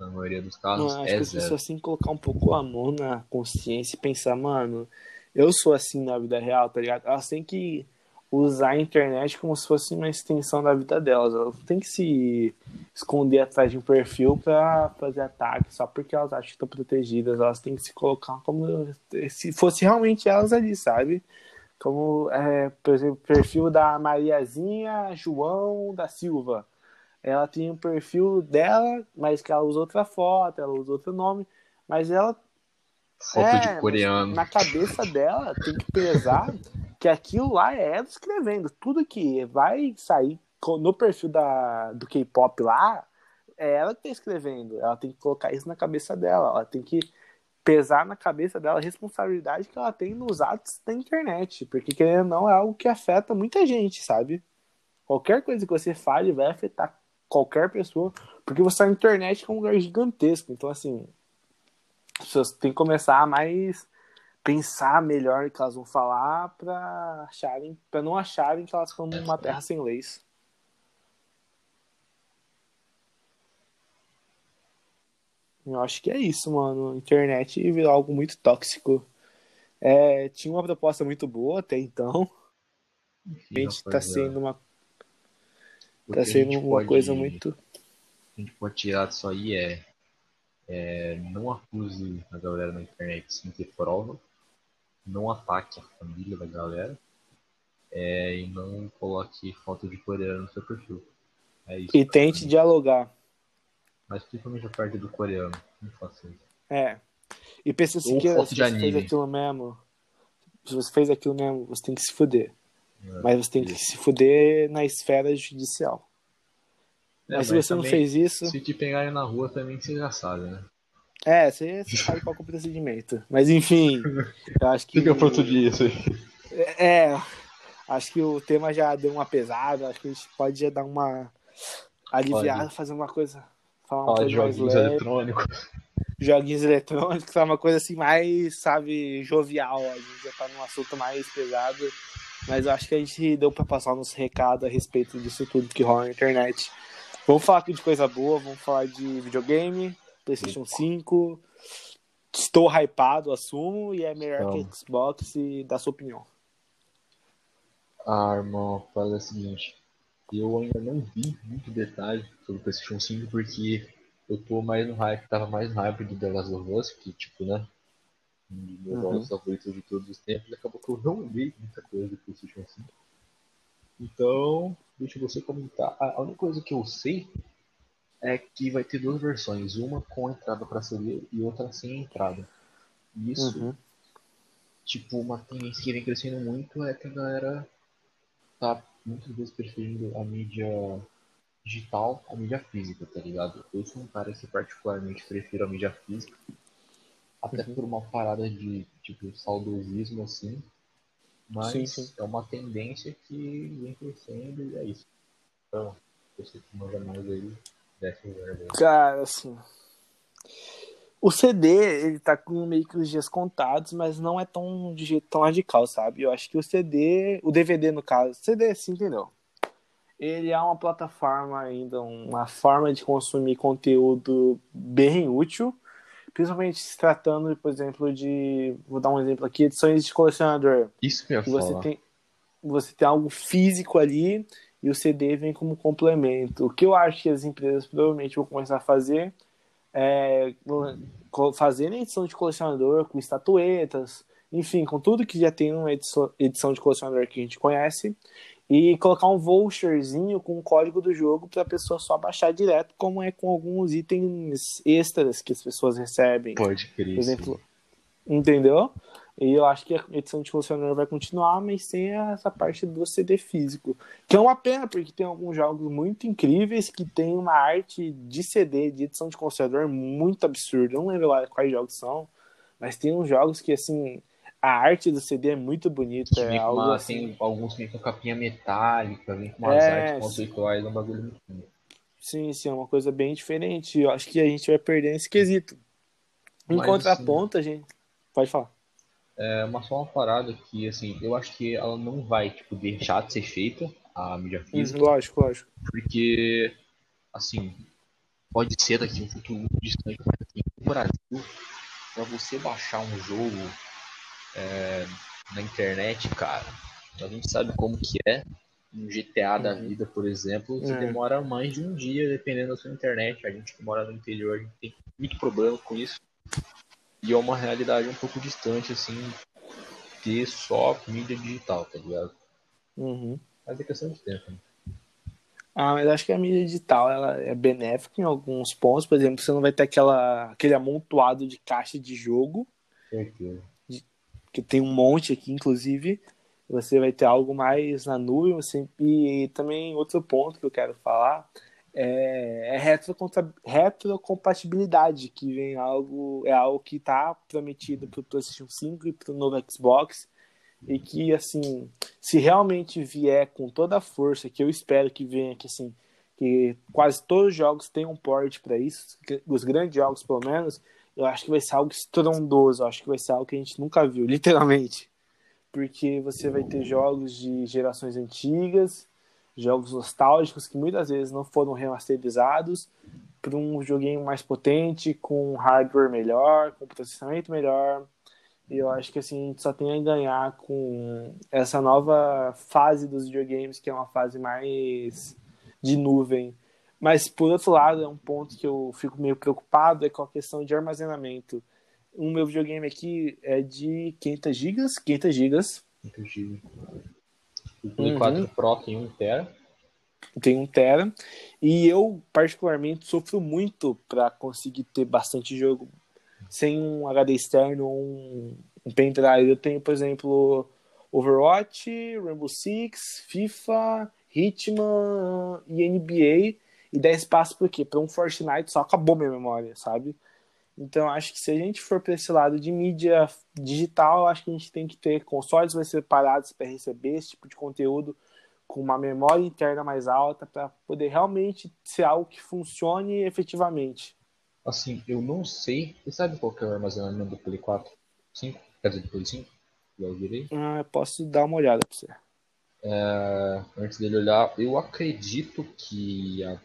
na maioria dos casos, Não, é acho que as pessoas têm que colocar um pouco a mão na consciência e pensar, mano, eu sou assim na vida real, tá ligado? Elas têm que usar a internet como se fosse uma extensão da vida delas. Elas não têm que se esconder atrás de um perfil para fazer ataque só porque elas acham que estão protegidas. Elas têm que se colocar como se fosse realmente elas ali, sabe? Como, é, por exemplo, o perfil da Mariazinha João da Silva ela tem um perfil dela, mas que ela usa outra foto, ela usa outro nome, mas ela. Foto é, de coreano. Na cabeça dela tem que pesar que aquilo lá é ela escrevendo. Tudo que vai sair no perfil da, do K-pop lá, é ela que tá escrevendo. Ela tem que colocar isso na cabeça dela. Ela tem que pesar na cabeça dela a responsabilidade que ela tem nos atos da internet. Porque, querendo ou não, é algo que afeta muita gente, sabe? Qualquer coisa que você fale vai afetar qualquer pessoa, porque você tá na internet é um lugar gigantesco. Então, assim, as pessoas têm que começar a mais pensar melhor o que elas vão falar para acharem, para não acharem que elas estão numa terra sem leis. Eu acho que é isso, mano. Internet virou algo muito tóxico. É, tinha uma proposta muito boa até então. A gente tá sendo uma tá sendo uma pode, coisa muito. A gente pode tirar disso aí é, é não acuse a galera na internet sem ter prova, não ataque a família da galera é, e não coloque foto de coreano no seu perfil. É isso, e tente dialogar. Mas principalmente a parte do coreano. Não faça isso. É. E pensa se, que, se você fez aquilo mesmo. Se você fez aquilo mesmo, você tem que se fuder. É, mas você tem isso. que se fuder na esfera judicial. É, mas, mas se você não fez isso. Se te pegarem na rua também você já sabe, né? É, você, você sabe qual é o procedimento. Mas enfim, eu acho (laughs) que. Fica pronto disso aí. É, acho que o tema já deu uma pesada, acho que a gente pode já dar uma aliviada, pode. fazer uma coisa. Falar uma Fala coisa de joguinhos eletrônicos. Joguinhos eletrônicos, uma coisa assim mais, sabe, jovial. A gente já tá num assunto mais pesado. Mas eu acho que a gente deu para passar nosso recado a respeito disso tudo que rola na internet. Vamos falar aqui de coisa boa, vamos falar de videogame, PlayStation 5. Estou hypado, assumo, e é melhor então, que Xbox e dá sua opinião. Ah, irmão, fala o seguinte. Eu ainda não vi muito detalhe sobre o PlayStation 5 porque eu tô mais no hype, tava mais no hype do The Last of Us, que tipo, né? Um dos meus uhum. jogos favoritos de todos os tempos, acabou que eu não vi muita coisa do PlayStation 5. Então, deixa você comentar. A única coisa que eu sei é que vai ter duas versões, uma com entrada para CD e outra sem entrada. Isso, uhum. tipo, uma tendência que vem crescendo muito é que a galera tá muitas vezes preferindo a mídia digital à mídia física, tá ligado? Eu sou um cara que particularmente prefiro a mídia física, até uhum. por uma parada de tipo saudosismo assim, mas sim, sim. é uma tendência que vem crescendo e é isso. Então, você que manda mais aí, desce o. Cara, assim. O CD, ele tá com meio que os dias contados, mas não é tão de jeito tão radical, sabe? Eu acho que o CD, o DVD no caso, CD, sim, entendeu? ele é uma plataforma ainda, uma forma de consumir conteúdo bem útil, principalmente se tratando, por exemplo, de. Vou dar um exemplo aqui, edições de colecionador. Isso que eu ia você falar. tem, você tem algo físico ali e o CD vem como complemento. O que eu acho que as empresas provavelmente vão começar a fazer é co- fazerem edição de colecionador com estatuetas, enfim, com tudo que já tem uma edição, edição de colecionador que a gente conhece, e colocar um voucherzinho com o código do jogo para a pessoa só baixar direto, como é com alguns itens extras que as pessoas recebem. Pode crer. Por exemplo, entendeu? E eu acho que a edição de colecionador vai continuar, mas sem essa parte do CD físico. Que é uma pena, porque tem alguns jogos muito incríveis que tem uma arte de CD, de edição de colecionador muito absurda. Eu não lembro lá quais jogos são, mas tem uns jogos que, assim, a arte do CD é muito bonita. É algo uma- assim... Tem alguns que com capinha metálica, vem com umas É, artes conceituais, é um bagulho muito bonito. Sim, sim, é uma coisa bem diferente. Eu acho que a gente vai perder esse quesito. Em Mas, contraponto, a gente. Pode falar. É uma só uma parada que, assim, eu acho que ela não vai, tipo, deixar de ser feita, a mídia física, Lógico, lógico. porque, assim, pode ser daqui um futuro muito distante, mas assim, no Brasil, pra você baixar um jogo é, na internet, cara, a gente sabe como que é. Um GTA da Uhum. vida, por exemplo, você É. demora mais de um dia dependendo da sua internet. A gente que mora no interior, a gente tem muito problema com isso. E é uma realidade um pouco distante, assim, ter só mídia digital, tá ligado? Uhum. Mas é questão de tempo, né? Ah, mas acho que a mídia digital ela é benéfica em alguns pontos. Por exemplo, você não vai ter aquela, aquele amontoado de caixa de jogo, Certeza. Que tem um monte aqui, inclusive. Você vai ter algo mais na nuvem. Você... E também outro ponto que eu quero falar é, é retrocompatibilidade, que vem algo, é algo que está prometido para o PlayStation 5 e para o novo Xbox. E que, assim, se realmente vier com toda a força, que eu espero que venha, que assim, que quase todos os jogos tenham port para isso, os grandes jogos pelo menos, eu acho que vai ser algo estrondoso, eu acho que vai ser algo que a gente nunca viu, (laughs) literalmente. Porque você vai ter jogos de gerações antigas, jogos nostálgicos que muitas vezes não foram remasterizados para um joguinho mais potente, com hardware melhor, com processamento melhor. E eu acho que assim, a gente só tem a ganhar com essa nova fase dos videogames, que é uma fase mais de nuvem. Mas, por outro lado, é um ponto que eu fico meio preocupado, é com a questão de armazenamento. O meu videogame aqui é de 500 GB, 500 GB, Muito giro. O Play Uhum. 4 Pro tem 1 tera. tem um tera, e eu, particularmente, sofro muito para conseguir ter bastante jogo sem um HD externo ou um, um pendrive. Eu tenho, por exemplo, Overwatch, Rainbow Six, FIFA, Hitman e NBA, e dá espaço por quê? Para um Fortnite só acabou minha memória, sabe? Então, acho que se a gente for para esse lado de mídia digital, acho que a gente tem que ter consoles mais separados para receber esse tipo de conteúdo com uma memória interna mais alta para poder realmente ser algo que funcione efetivamente. Assim, eu não sei. Você sabe qual que é o armazenamento do Play 4? 5? Quer dizer, do Play 5? Já virei. Ah, eu posso dar uma olhada para você. É, antes dele olhar, eu acredito que a,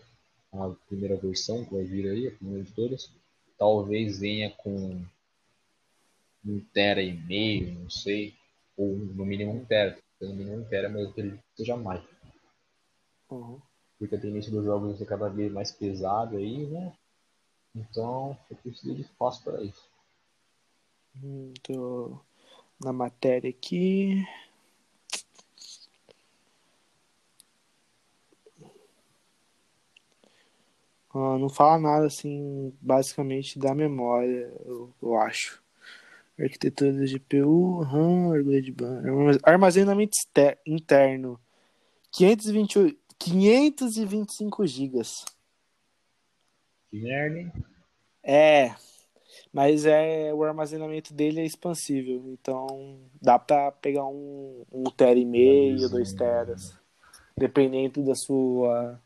a primeira versão que vai vir aí, a primeira de todas, talvez venha com um tera e meio, não sei, ou no mínimo um tera. No mínimo um tera, mas eu acredito que seja mais. Uhum. Porque a tendência dos jogos é cada vez mais pesado aí, né? Então, eu preciso de espaço para isso. Tô na matéria aqui. Não fala nada assim, basicamente da memória, eu, eu acho. Arquitetura da GPU, RAM, largura de banda, armazenamento interno, 520, 525 GB. Que merda? É, mas é o armazenamento dele é expansível, então dá pra pegar um, um tera e meio, dois teras, dependendo da sua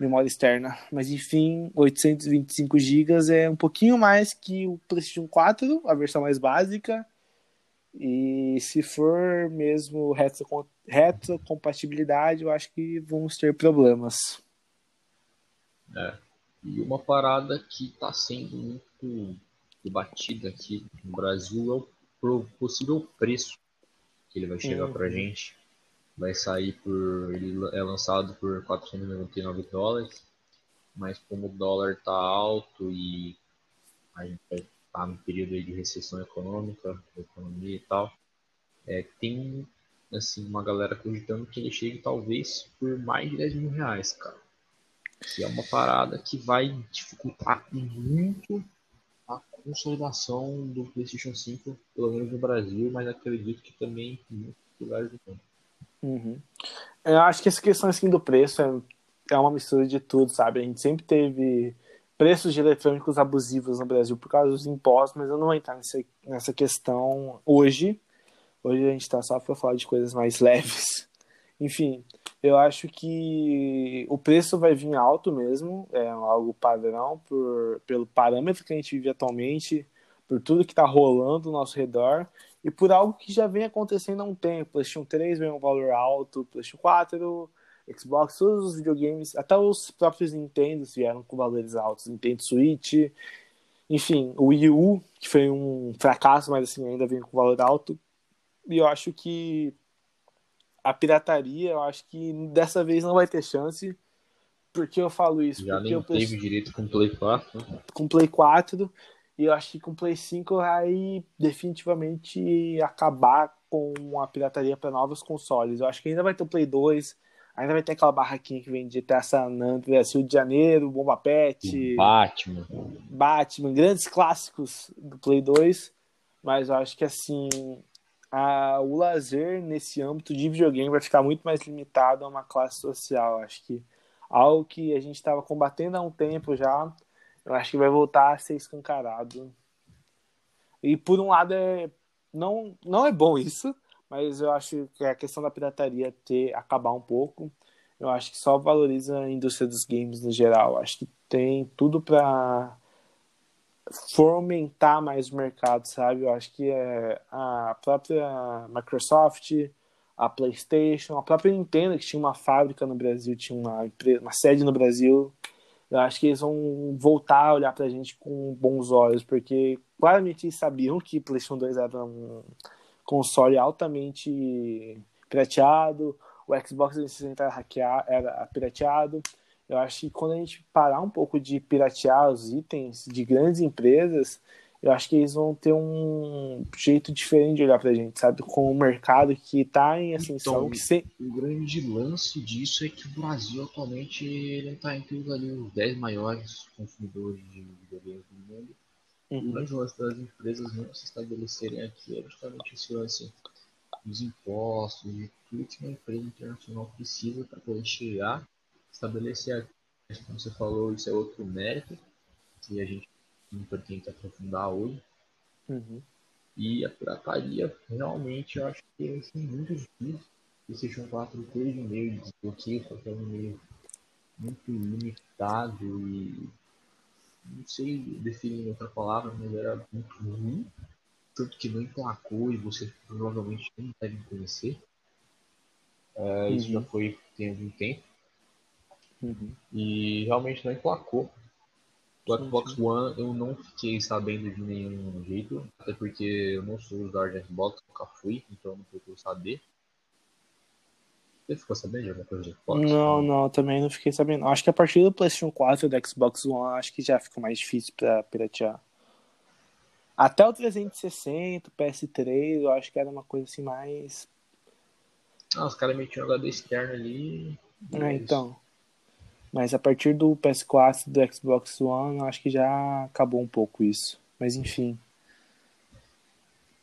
memória externa. Mas enfim, 825 GB é um pouquinho mais que o PlayStation 4, a versão mais básica, E se for mesmo retrocompatibilidade, eu acho que vamos ter problemas. É. E uma parada que está sendo muito debatida aqui no Brasil é o possível preço que ele vai chegar uhum. para a gente. Vai sair por. Ele é lançado por 499 dólares, mas como o dólar está alto e a gente estar no período de recessão econômica, economia e tal, é, tem assim, uma galera cogitando que ele chegue talvez por mais de 10 mil reais, cara. Que é uma parada que vai dificultar muito a consolidação do PlayStation 5, pelo menos no Brasil, mas acredito que também em muitos lugares do mundo. Uhum. Eu acho que essa questão assim, do preço é, é uma mistura de tudo, sabe? A gente sempre teve preços de eletrônicos abusivos no Brasil por causa dos impostos, mas eu não vou entrar nessa, nessa questão hoje. Hoje a gente está só para falar de coisas mais (laughs) leves. Enfim, eu acho que o preço vai vir alto mesmo, é algo padrão por, pelo parâmetro que a gente vive atualmente, por tudo que está rolando ao nosso redor e por algo que já vem acontecendo há um tempo. PlayStation 3 vem um valor alto, PlayStation 4, Xbox, todos os videogames, até os próprios Nintendo vieram com valores altos. Nintendo Switch, enfim, o Wii U, que foi um fracasso, mas assim ainda vem com valor alto. E eu acho que a pirataria, eu acho que dessa vez não vai ter chance. Por que eu falo isso? Já Porque nem teve direito com o Play 4. Né? Com Play 4. E eu acho que com o Play 5 vai definitivamente acabar com a pirataria para novos consoles. Eu acho que ainda vai ter o Play 2, ainda vai ter aquela barraquinha que vem de San Andreas, Rio de Janeiro, Bomba Pet, Batman. Batman, grandes clássicos do Play 2. Mas eu acho que assim, a, o lazer nesse âmbito de videogame vai ficar muito mais limitado a uma classe social. Acho que algo que a gente estava combatendo há um tempo já, eu acho que vai voltar a ser escancarado. E por um lado é não não é bom isso, mas eu acho que a questão da pirataria ter acabar um pouco, eu acho que só valoriza a indústria dos games no geral. Acho que tem tudo para fomentar mais o mercado, sabe? Eu acho que é a própria Microsoft, a PlayStation, a própria Nintendo, que tinha uma fábrica no Brasil, tinha uma, uma sede no Brasil. Eu acho que eles vão voltar a olhar pra gente com bons olhos, porque claramente eles sabiam que PlayStation 2 era um console altamente pirateado, o Xbox 360 era, hackeado, era pirateado. Eu acho que quando a gente parar um pouco de piratear os itens de grandes empresas, eu acho que eles vão ter um jeito diferente de olhar pra gente, sabe? Com o mercado que tá em ascensão. Então, que se... O grande lance disso é que o Brasil atualmente ele tá entre os, ali, os 10 maiores consumidores de videogames do mundo. Uhum. O grande lance das empresas não se estabelecerem aqui é justamente esse lance dos impostos e tudo que uma empresa internacional precisa para poder chegar estabelecer, como você falou, isso é outro mérito que a gente não pretende aprofundar hoje. Uhum. E a pirataria, realmente, eu acho que é muito difícil. PlayStation 4 teve meio de desbloqueio, só que é um meio muito limitado e não sei definir outra palavra, mas era muito ruim. Tanto que não emplacou e você provavelmente não deve conhecer. Uhum. Isso já foi tem algum tempo. Uhum. E realmente não emplacou. Do Xbox One eu não fiquei sabendo de nenhum jeito, até porque eu não sou usuário de Xbox, nunca fui, então não procuro saber. Você ficou sabendo de alguma coisa de Xbox? Não, não, também não fiquei sabendo. Acho que a partir do PlayStation 4 e do Xbox One, acho que já ficou mais difícil pra piratear. Até o 360, PS3, eu acho que era uma coisa assim mais. Ah, os caras metiam um HD externo ali. É, então. Mas a partir do PS4 e do Xbox One, eu acho que já acabou um pouco isso. Mas enfim.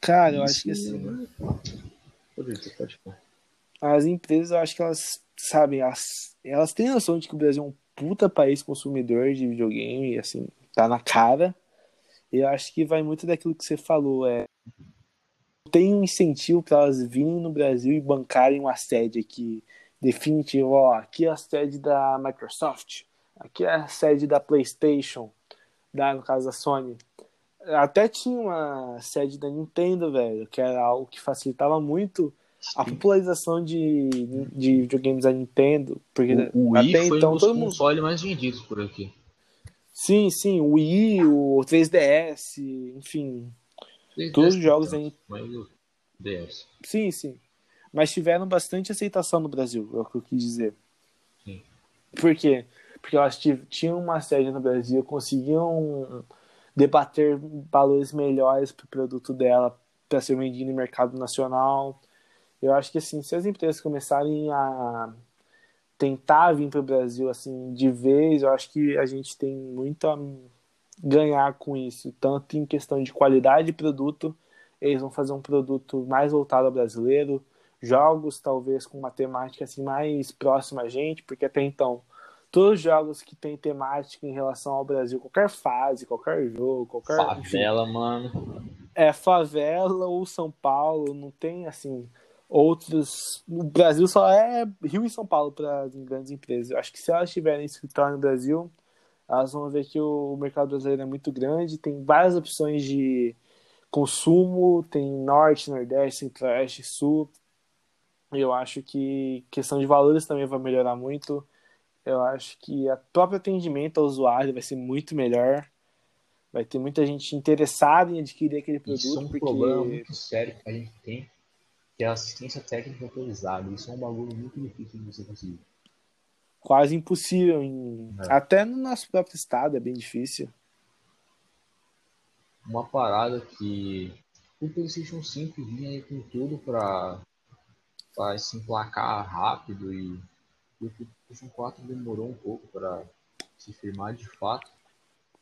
Cara, eu acho que assim. As empresas, eu acho que elas, sabem, elas, elas têm noção de que o Brasil é um puta país consumidor de videogame, e assim, tá na cara. E eu acho que vai muito daquilo que você falou. É, tem um incentivo para elas virem no Brasil e bancarem uma sede aqui definitivo, ó, aqui é a sede da Microsoft, aqui é a sede da PlayStation, da, no caso da Sony. até tinha uma sede da Nintendo, velho, que era algo que facilitava muito a popularização de, de videogames da Nintendo. Porque O, o Wii até foi então um dos mundo. consoles mais vendidos por aqui. Sim, sim, o Wii, o 3DS, enfim. Todos os jogos aí. Mas o DS. Sim, sim. Mas tiveram bastante aceitação no Brasil, é o que eu quis dizer. Sim. Por quê? Porque elas tinham uma sede no Brasil, conseguiam debater valores melhores para o produto dela para ser vendido no mercado nacional. Eu acho que assim, se as empresas começarem a tentar vir para o Brasil assim de vez, eu acho que a gente tem muito a ganhar com isso, tanto em questão de qualidade de produto, eles vão fazer um produto mais voltado ao brasileiro, jogos talvez com uma temática assim mais próxima a gente, porque até então todos os jogos que têm temática em relação ao Brasil, qualquer fase, qualquer jogo, qualquer enfim, Favela, mano. é favela ou São Paulo, não tem assim outros. O Brasil só é Rio e São Paulo para as grandes empresas. Eu acho que se elas tiverem escritório no Brasil, elas vão ver que o mercado brasileiro é muito grande, tem várias opções de consumo, tem norte, nordeste, centro-oeste, sul. Eu acho que questão de valores também vai melhorar muito. Eu acho que o próprio atendimento ao usuário vai ser muito melhor. Vai ter muita gente interessada em adquirir aquele produto. Isso é um porque... problema muito sério que a gente tem, que é a assistência técnica autorizada. Isso é um bagulho muito difícil de você conseguir. quase impossível. Em... É. Até no nosso próprio estado é bem difícil. Uma parada que o PlayStation 5 vinha aí com tudo pra, pra se emplacar rápido e, e o PlayStation 4 demorou um pouco pra se firmar de fato.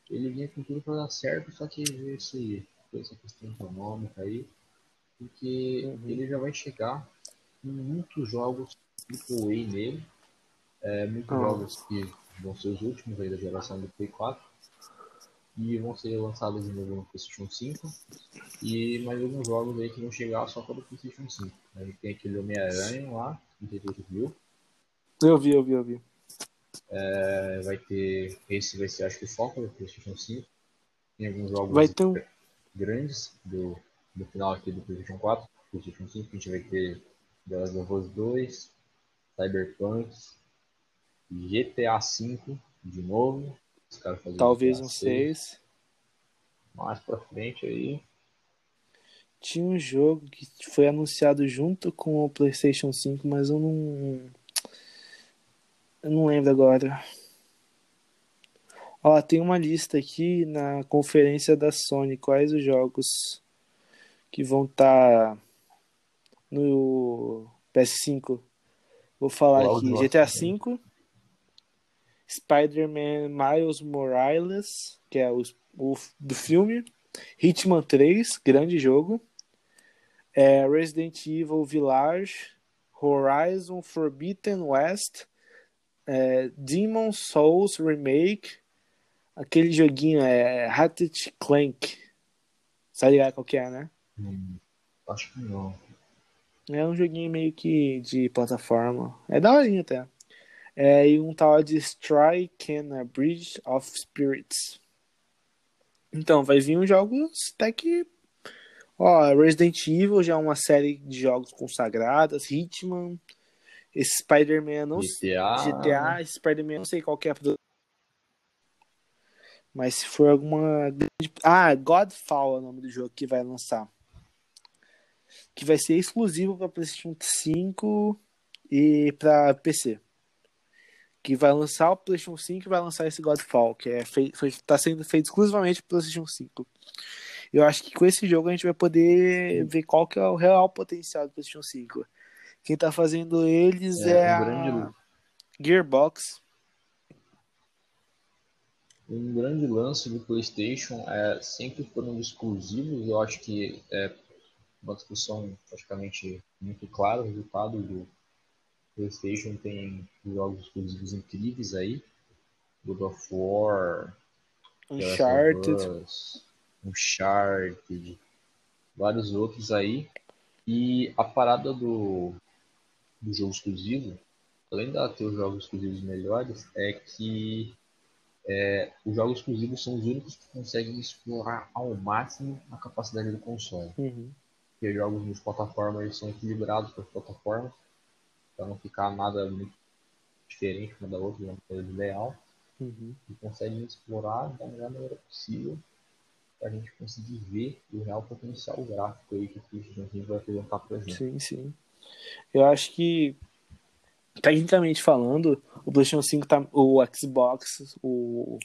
Ele vinha com tudo pra dar certo, só que veio esse, essa questão econômica aí, porque Uhum. ele já vai chegar com muitos jogos AAA nele, é, muitos Ah. jogos que vão ser os últimos aí da geração do Play 4 e vão ser lançados de novo no PlayStation 5 e mais alguns jogos aí que vão chegar só para o PlayStation 5. A gente tem aquele Homem-Aranha lá, não sei se você viu, Eu vi, eu vi, eu vi. É, vai ter, esse vai ser acho que só para o PlayStation 5, tem alguns jogos Vai ter um. grandes do, do final aqui do PlayStation 4, PlayStation 5, a gente vai ter The Last of Us 2, Cyberpunk, GTA V de novo, Talvez um 6. Mais pra frente aí, Tinha um jogo que foi anunciado junto com o PlayStation 5, mas eu não. Eu não lembro agora. Ó, tem uma lista aqui na conferência da Sony. Quais os jogos que vão estar no PS5? Vou falar aqui? GTA V, Spider-Man Miles Morales, que é o, o do filme, Hitman 3, grande jogo, é, Resident Evil Village, Horizon Forbidden West, é, Demon Souls Remake, aquele joguinho é Ratchet Clank. Sabe ligado qual que é, né? hum, acho que não. É um joguinho meio que de plataforma. É daorinha até. É, e um tal de Strike and a Bridge of Spirits. Então, vai vir uns jogos até que. Ó, Resident Evil já é uma série de jogos consagradas. Hitman. Esse Spider-Man, não. GTA, GTA, esse Spider-Man, não sei qual que é a Mas se for alguma. grande- Ah, Godfall é o nome do jogo que vai lançar. Que vai ser exclusivo para PlayStation 5 e para PC. Que vai lançar o PlayStation 5 e vai lançar esse Godfall, que é fei... foi... tá sendo feito exclusivamente para PlayStation 5. Eu acho que com esse jogo a gente vai poder ver qual que é o real potencial do PlayStation 5. Quem tá fazendo eles É, é, um a grande- Gearbox. Um grande lance do PlayStation é sempre foram exclusivos. Eu acho que é uma discussão praticamente muito clara. O resultado do PlayStation tem jogos exclusivos incríveis aí: God of War, Uncharted. Us, Uncharted, vários outros aí. E a parada do, do jogo exclusivo, além de ter os jogos exclusivos melhores, é que é, os jogos exclusivos são os únicos que conseguem explorar ao máximo a capacidade do console. Uhum. Porque jogos multiplataformas plataformas eles são equilibrados para as plataformas, para não ficar nada muito diferente uma da outra, uma coisa ideal. Uhum. E conseguem explorar da melhor maneira possível para a gente conseguir ver o real potencial gráfico aí que o PlayStation vai apresentar para gente. Sim, sim. Eu acho que, tecnicamente falando, o PlayStation 5 tá. O Xbox, o.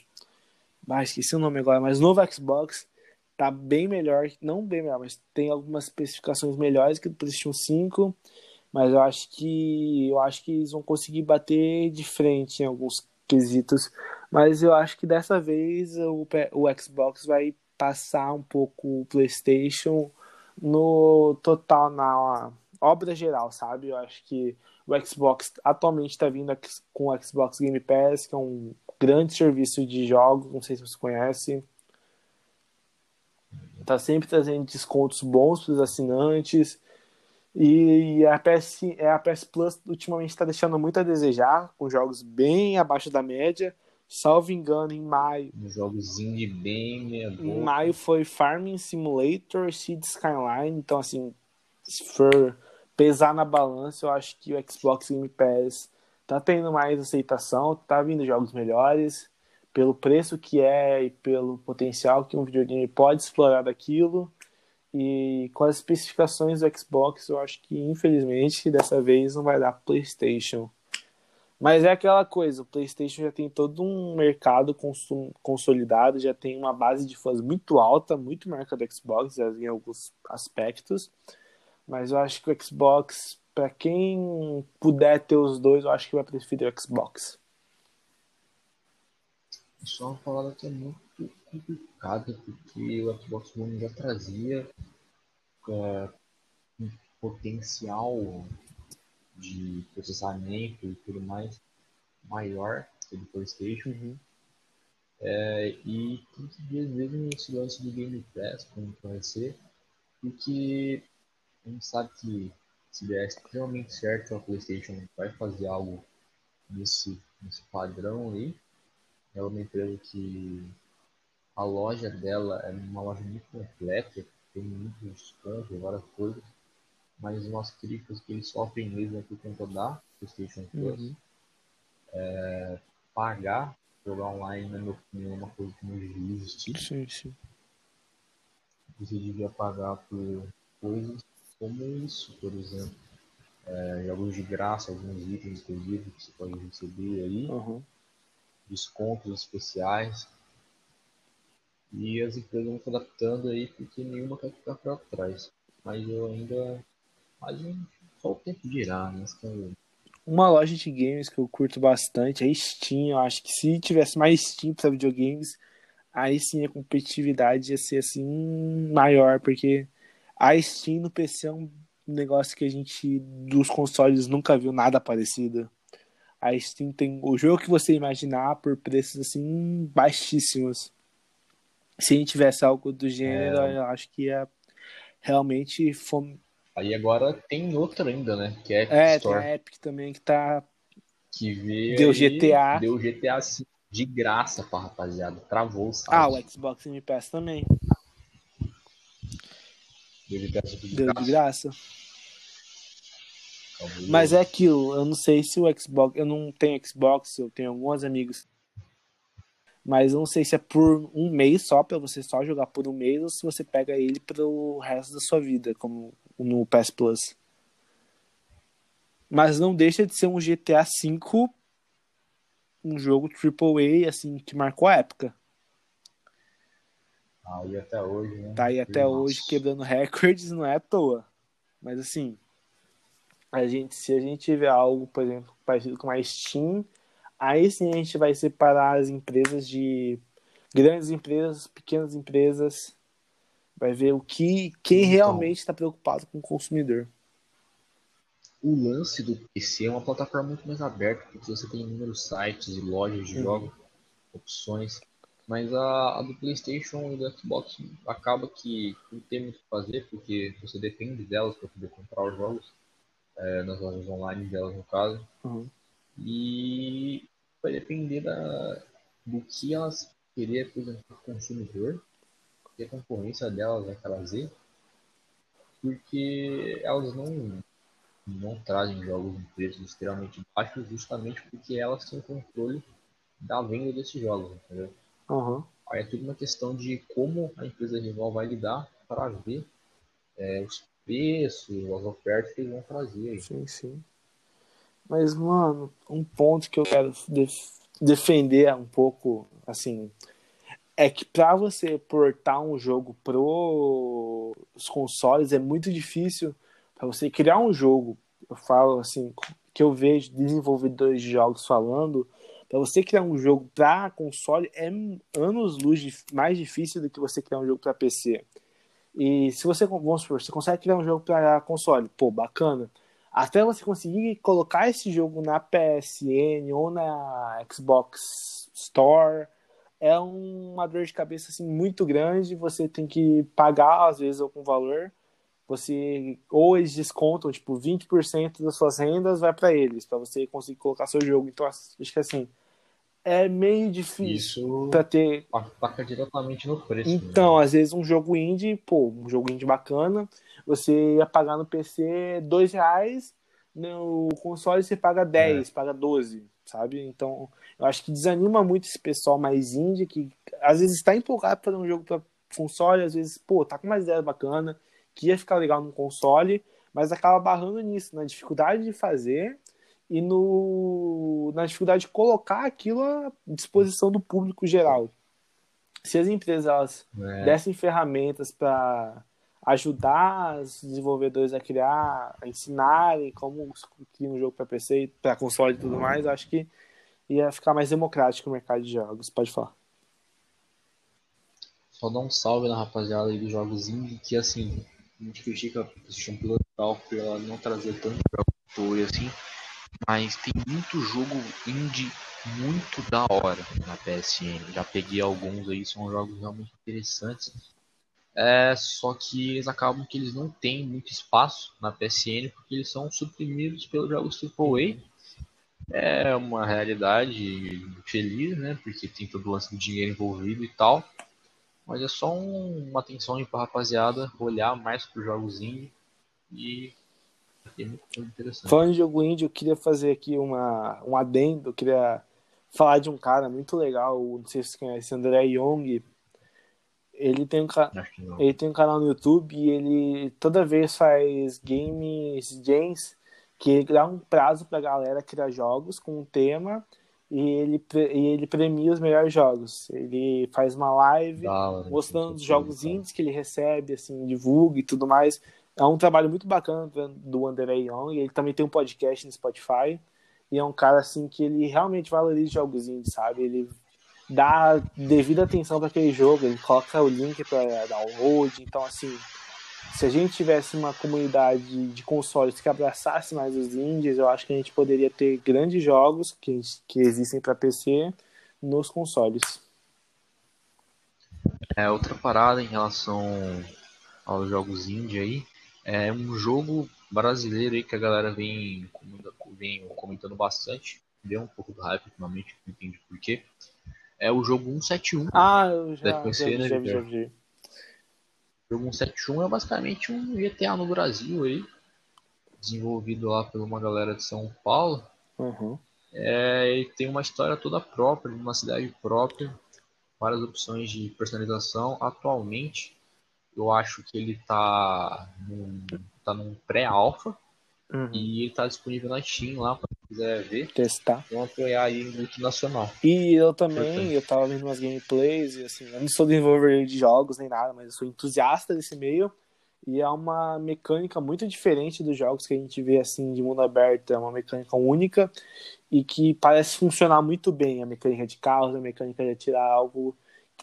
Ah, esqueci o nome agora, mas o novo Xbox tá bem melhor. Não bem melhor, mas tem algumas especificações melhores que o PlayStation 5. Mas eu acho que. Eu acho que eles vão conseguir bater de frente em alguns quesitos. Mas eu acho que dessa vez o, o Xbox vai passar um pouco o PlayStation no total, na obra geral, sabe? Eu acho que o Xbox atualmente está vindo com o Xbox Game Pass, que é um grande serviço de jogos, não sei se você conhece. Tá sempre trazendo descontos bons para os assinantes. E a PS, a PS Plus ultimamente está deixando muito a desejar, com jogos bem abaixo da média. Salvo engano, em maio. Um jogozinho bem meia Em maio foi Farming Simulator, Seed Skyline. Então, assim, se for pesar na balança, eu acho que o Xbox Game Pass tá tendo mais aceitação, tá vindo jogos melhores, pelo preço que é e pelo potencial que um videogame pode explorar daquilo. E com as especificações do Xbox, eu acho que infelizmente (laughs) dessa vez não vai dar PlayStation. Mas é aquela coisa, o PlayStation já tem todo um mercado consolidado, já tem uma base de fãs muito alta, muito maior que a do Xbox em alguns aspectos. Mas eu acho que o Xbox, para quem puder ter os dois, eu acho que vai preferir o Xbox. É uma palavra muito complicada, porque o Xbox One já trazia é, um potencial de processamento e tudo mais maior que do PlayStation. Uhum. É, e tem que ver mesmo esse lance do Game Pass, como vai ser, porque a gente sabe que se der extremamente certo, a PlayStation vai fazer algo nesse, nesse padrão aí. É uma empresa que a loja dela é uma loja muito completa, tem muitos descontos, várias coisas mas umas críticas que eles sofrem mesmo é por conta da PlayStation Plus. Uhum. É, pagar jogar online, na minha opinião, é uma coisa que não devia existir. Sim, sim. Você devia pagar por coisas como isso, por exemplo. É, jogos de graça, alguns itens, que você pode receber aí. Uhum. Descontos especiais. E as empresas vão se adaptando aí porque nenhuma quer ficar para trás. Mas eu ainda mas só o tempo dirá, né? Uma loja de games que eu curto bastante é Steam. Eu acho que se tivesse mais Steam para videogames, aí sim a competitividade ia ser assim maior, porque a Steam no PC é um negócio que a gente dos consoles nunca viu nada parecido. A Steam tem o jogo que você imaginar por preços assim baixíssimos. Se a gente tivesse algo do gênero, é... eu acho que ia realmente fom Aí agora tem outra ainda, né? Que é a Epic é, Store. tem a Epic também que tá. Que veio. Deu GTA. Deu GTA assim, de graça pra rapaziada. Travou, sabe? Ah, o Xbox Game Pass também. Deu GTA de Deu graça. de graça. Mas é aquilo, eu não sei se o Xbox. Eu não tenho Xbox, eu tenho alguns amigos. Mas não sei se é por um mês só, pra você só jogar por um mês, ou se você pega ele pro resto da sua vida, como no PS Plus. Mas não deixa de ser um GTA V, um jogo AAA, assim, que marcou a época. Tá aí até hoje, né? Tá aí até Nossa. hoje quebrando recordes, não é à toa. Mas assim, a gente, se a gente tiver algo, por exemplo, parecido com a Steam, aí sim a gente vai separar as empresas de grandes empresas, pequenas empresas, Vai ver o que quem então, realmente está preocupado com o consumidor. O lance do PC é uma plataforma muito mais aberta, porque você tem inúmeros sites e lojas de uhum. jogos, opções. Mas a, a, do PlayStation e do Xbox acaba que não tem muito o que fazer, porque você depende delas para poder comprar os jogos, é, nas lojas online delas, no caso. Uhum. E vai depender da, do que elas queriam apresentar para o consumidor, que a concorrência delas vai trazer, porque elas não, não trazem jogos em preços extremamente baixos justamente porque elas têm controle da venda desses jogos, entendeu? Uhum. Aí é tudo uma questão de como a empresa rival vai lidar para ver é, os preços, as ofertas que eles vão trazer. Aí. Sim, sim. Mas, mano, um ponto que eu quero def defender um pouco, assim, é que para você portar um jogo pro os consoles é muito difícil para você criar um jogo. Eu falo assim, que eu vejo desenvolvedores de jogos falando, para você criar um jogo para console é anos luz mais difícil do que você criar um jogo para PC. E se você, vamos supor, você consegue criar um jogo para console, pô, bacana. Até você conseguir colocar esse jogo na PSN ou na Xbox Store, é uma dor de cabeça assim muito grande. Você tem que pagar, às vezes, algum valor. Você, ou eles descontam, tipo, 20% das suas rendas vai para eles, para você conseguir colocar seu jogo. Então, acho que assim, é meio difícil para ter. Ataca diretamente no preço. Então, né? às vezes um jogo indie, pô, um jogo indie bacana, você ia pagar no PC dois reais, no console você paga 10, é. paga 12, sabe? Então, eu acho que desanima muito esse pessoal mais indie, que às vezes está empolgado para um jogo para console, às vezes, pô, tá com uma ideia bacana, que ia ficar legal no console, mas acaba barrando nisso, na dificuldade de fazer e no, na dificuldade de colocar aquilo à disposição do público geral. Se as empresas é. dessem ferramentas para ajudar os desenvolvedores a criar, a ensinarem como criar um jogo para PC, para console e tudo mais, acho que ia ficar mais democrático o mercado de jogos. Pode falar. Só dar um salve na rapaziada aí dos jogos indie, que assim, a gente critica a PlayStation Plus por ela não trazer tanto jogo assim, mas tem muito jogo indie muito da hora na PSN. Já peguei alguns aí, são jogos realmente interessantes. É, só que eles acabam que eles não têm muito espaço na PSN porque eles são suprimidos pelos jogos AAA. É uma realidade feliz, né? Porque tem todo o lance do dinheiro envolvido e tal. Mas é só um, uma atenção aí pra rapaziada olhar mais para os jogos indie e Falando de jogo indie, eu queria fazer aqui uma, um adendo, eu queria falar de um cara muito legal, não sei se você conhece, André Young. Ele tem, um, ele tem um canal no YouTube e ele toda vez faz games jams que ele dá um prazo pra galera criar jogos com um tema e ele, e ele premia os melhores jogos. Ele faz uma live mostrando os jogos indies que ele recebe, assim, divulga e tudo mais. É um trabalho muito bacana do André Young. Ele também tem um podcast no Spotify. E é um cara assim que ele realmente valoriza jogos indies, sabe? Ele dá devida atenção para aquele jogo, ele coloca o link para download. Então, assim, se a gente tivesse uma comunidade de consoles que abraçasse mais os indies, eu acho que a gente poderia ter grandes jogos que, que existem para PC nos consoles. É outra parada em relação aos jogos indie aí é um jogo brasileiro aí que a galera vem, vem comentando bastante. Deu um pouco do hype ultimamente, não entendi porquê. É o jogo 171. Ah, eu já, Deve conhecer, já, né, já, já, já, O jogo 171 é basicamente um GTA no Brasil aí. Desenvolvido lá por uma galera de São Paulo. Uhum. É, e tem uma história toda própria, uma cidade própria, várias opções de personalização. Atualmente, eu acho que ele tá num, tá num pré-alpha uhum. e ele tá disponível na Steam lá para quem quiser ver. Testar. Vamos apoiar aí o multinacional. E eu também, eu tava vendo umas gameplays e assim, eu não sou desenvolvedor de jogos nem nada, mas eu sou entusiasta desse meio. E é uma mecânica muito diferente dos jogos que a gente vê assim de mundo aberto, é uma mecânica única e que parece funcionar muito bem a mecânica de carros, a mecânica de atirar algo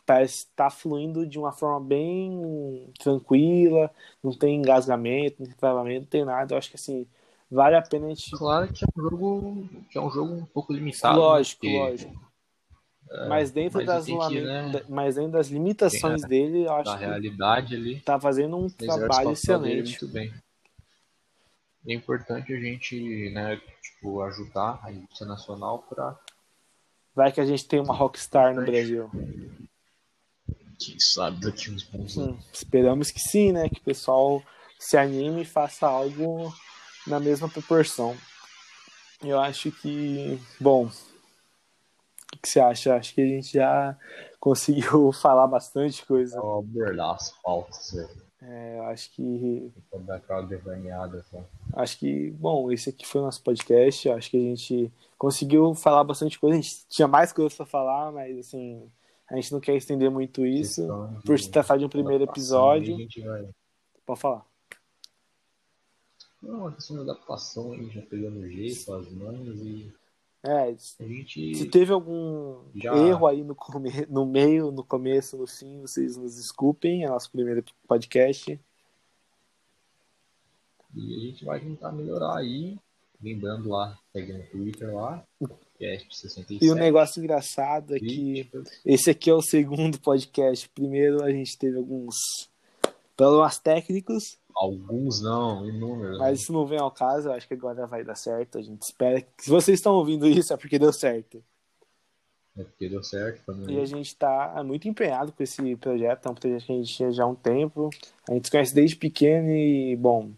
parece estar tá fluindo de uma forma bem tranquila, não tem engasgamento, não tem travamento, não tem nada. Eu acho que assim, vale a pena a gente. Claro que é um jogo, que é um jogo um pouco limitado. Lógico, porque... lógico. É, mas dentro mas das que, né, mas dentro das limitações é, dele, eu acho da realidade ali, tá fazendo um trabalho excelente. Muito bem. É importante a gente, né, tipo, ajudar a indústria nacional para Vai que a gente tem uma rockstar no Brasil. Quem sabe daqui uns bons anos. Hum, esperamos que sim, né? Que o pessoal se anime e faça algo na mesma proporção. Eu acho que, bom, o que você acha? Acho que a gente já (laughs) conseguiu falar bastante coisa. Vou abordar as velho. É, eu acho que. Vou dar aquela devaneada, só. Acho que, bom, esse aqui foi o nosso podcast. Acho que a gente conseguiu falar bastante coisa. A gente tinha mais coisas para falar, mas assim, a gente não quer estender muito isso. Por se tratar de um primeiro episódio. Vai... Pode falar. Não, a questão da adaptação aí, já pegando o jeito, as manhas e É, a gente. se teve algum Já- erro aí no, come... no meio, no começo, no fim, vocês nos desculpem. É nosso primeiro podcast. E a gente vai tentar melhorar aí. Lembrando lá, segue no Twitter lá, cast 67. E o negócio engraçado é que esse aqui é o segundo podcast. Primeiro a gente teve alguns problemas técnicos, Alguns não, inúmeros. mas isso não vem ao caso. Eu acho que agora vai dar certo. A gente espera que se vocês estão ouvindo isso é porque deu certo. É porque deu certo também. E a gente está muito empenhado com esse projeto. É um projeto que a gente tinha já há um tempo. A gente se conhece desde pequeno e, bom,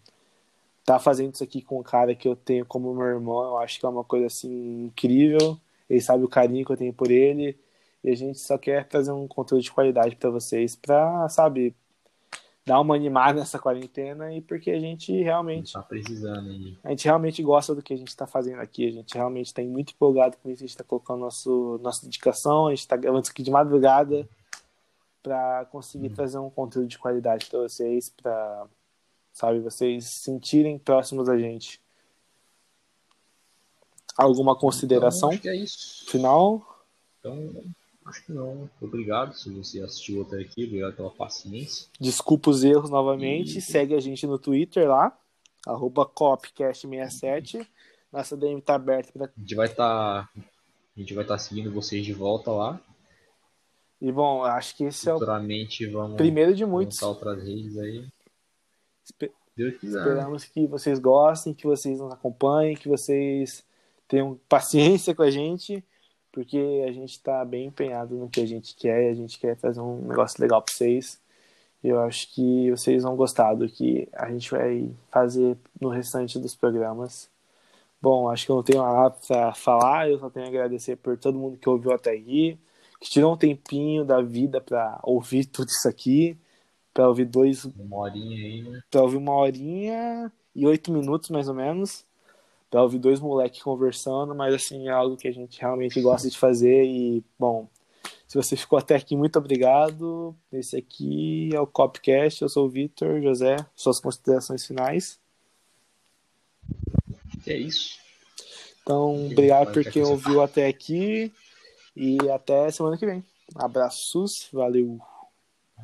tá fazendo isso aqui com um cara que eu tenho como meu irmão. Eu acho que é uma coisa assim incrível. Ele sabe o carinho que eu tenho por ele. E a gente só quer trazer um conteúdo de qualidade para vocês, para, sabe, dar uma animada nessa quarentena e porque a gente realmente Tá precisando aí. a gente realmente gosta do que a gente está fazendo aqui, a gente realmente está muito empolgado com isso, a gente está colocando nosso, nossa dedicação, a gente está gravando isso aqui de madrugada para conseguir trazer um conteúdo de qualidade para vocês, para, sabe, vocês se sentirem próximos da gente. Alguma consideração Então, acho que é isso. final? Então, acho que não. Obrigado se você assistiu até aqui. Obrigado pela paciência. Desculpa os erros novamente, E- segue a gente no Twitter lá, arroba copcast67, nossa DM tá aberta para A gente vai estar. a gente vai estar seguindo vocês de volta lá. E bom, acho que esse é o vamos primeiro de muitos. outras redes aí. Espe- Deus quiser. Esperamos que vocês gostem, que vocês nos acompanhem, que vocês tenham paciência com a gente, porque a gente está bem empenhado no que a gente quer, a gente quer fazer um negócio legal para vocês. E eu acho que vocês vão gostar do que a gente vai fazer no restante dos programas. Bom, acho que eu não tenho nada para falar, eu só tenho a agradecer por todo mundo que ouviu até aqui, que tirou um tempinho da vida para ouvir tudo isso aqui, para ouvir dois Uma horinha aí, né? pra ouvir uma horinha e oito minutos, mais ou menos, pra ouvir dois moleques conversando, mas assim, é algo que a gente realmente gosta de fazer e, bom, se você ficou até aqui, muito obrigado. Esse aqui é o Copcast, eu sou o Vitor, José, suas considerações finais. É isso. Então, obrigado por quem ouviu até aqui e até semana que vem. Abraços, valeu!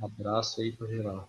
Um abraço aí pra geral.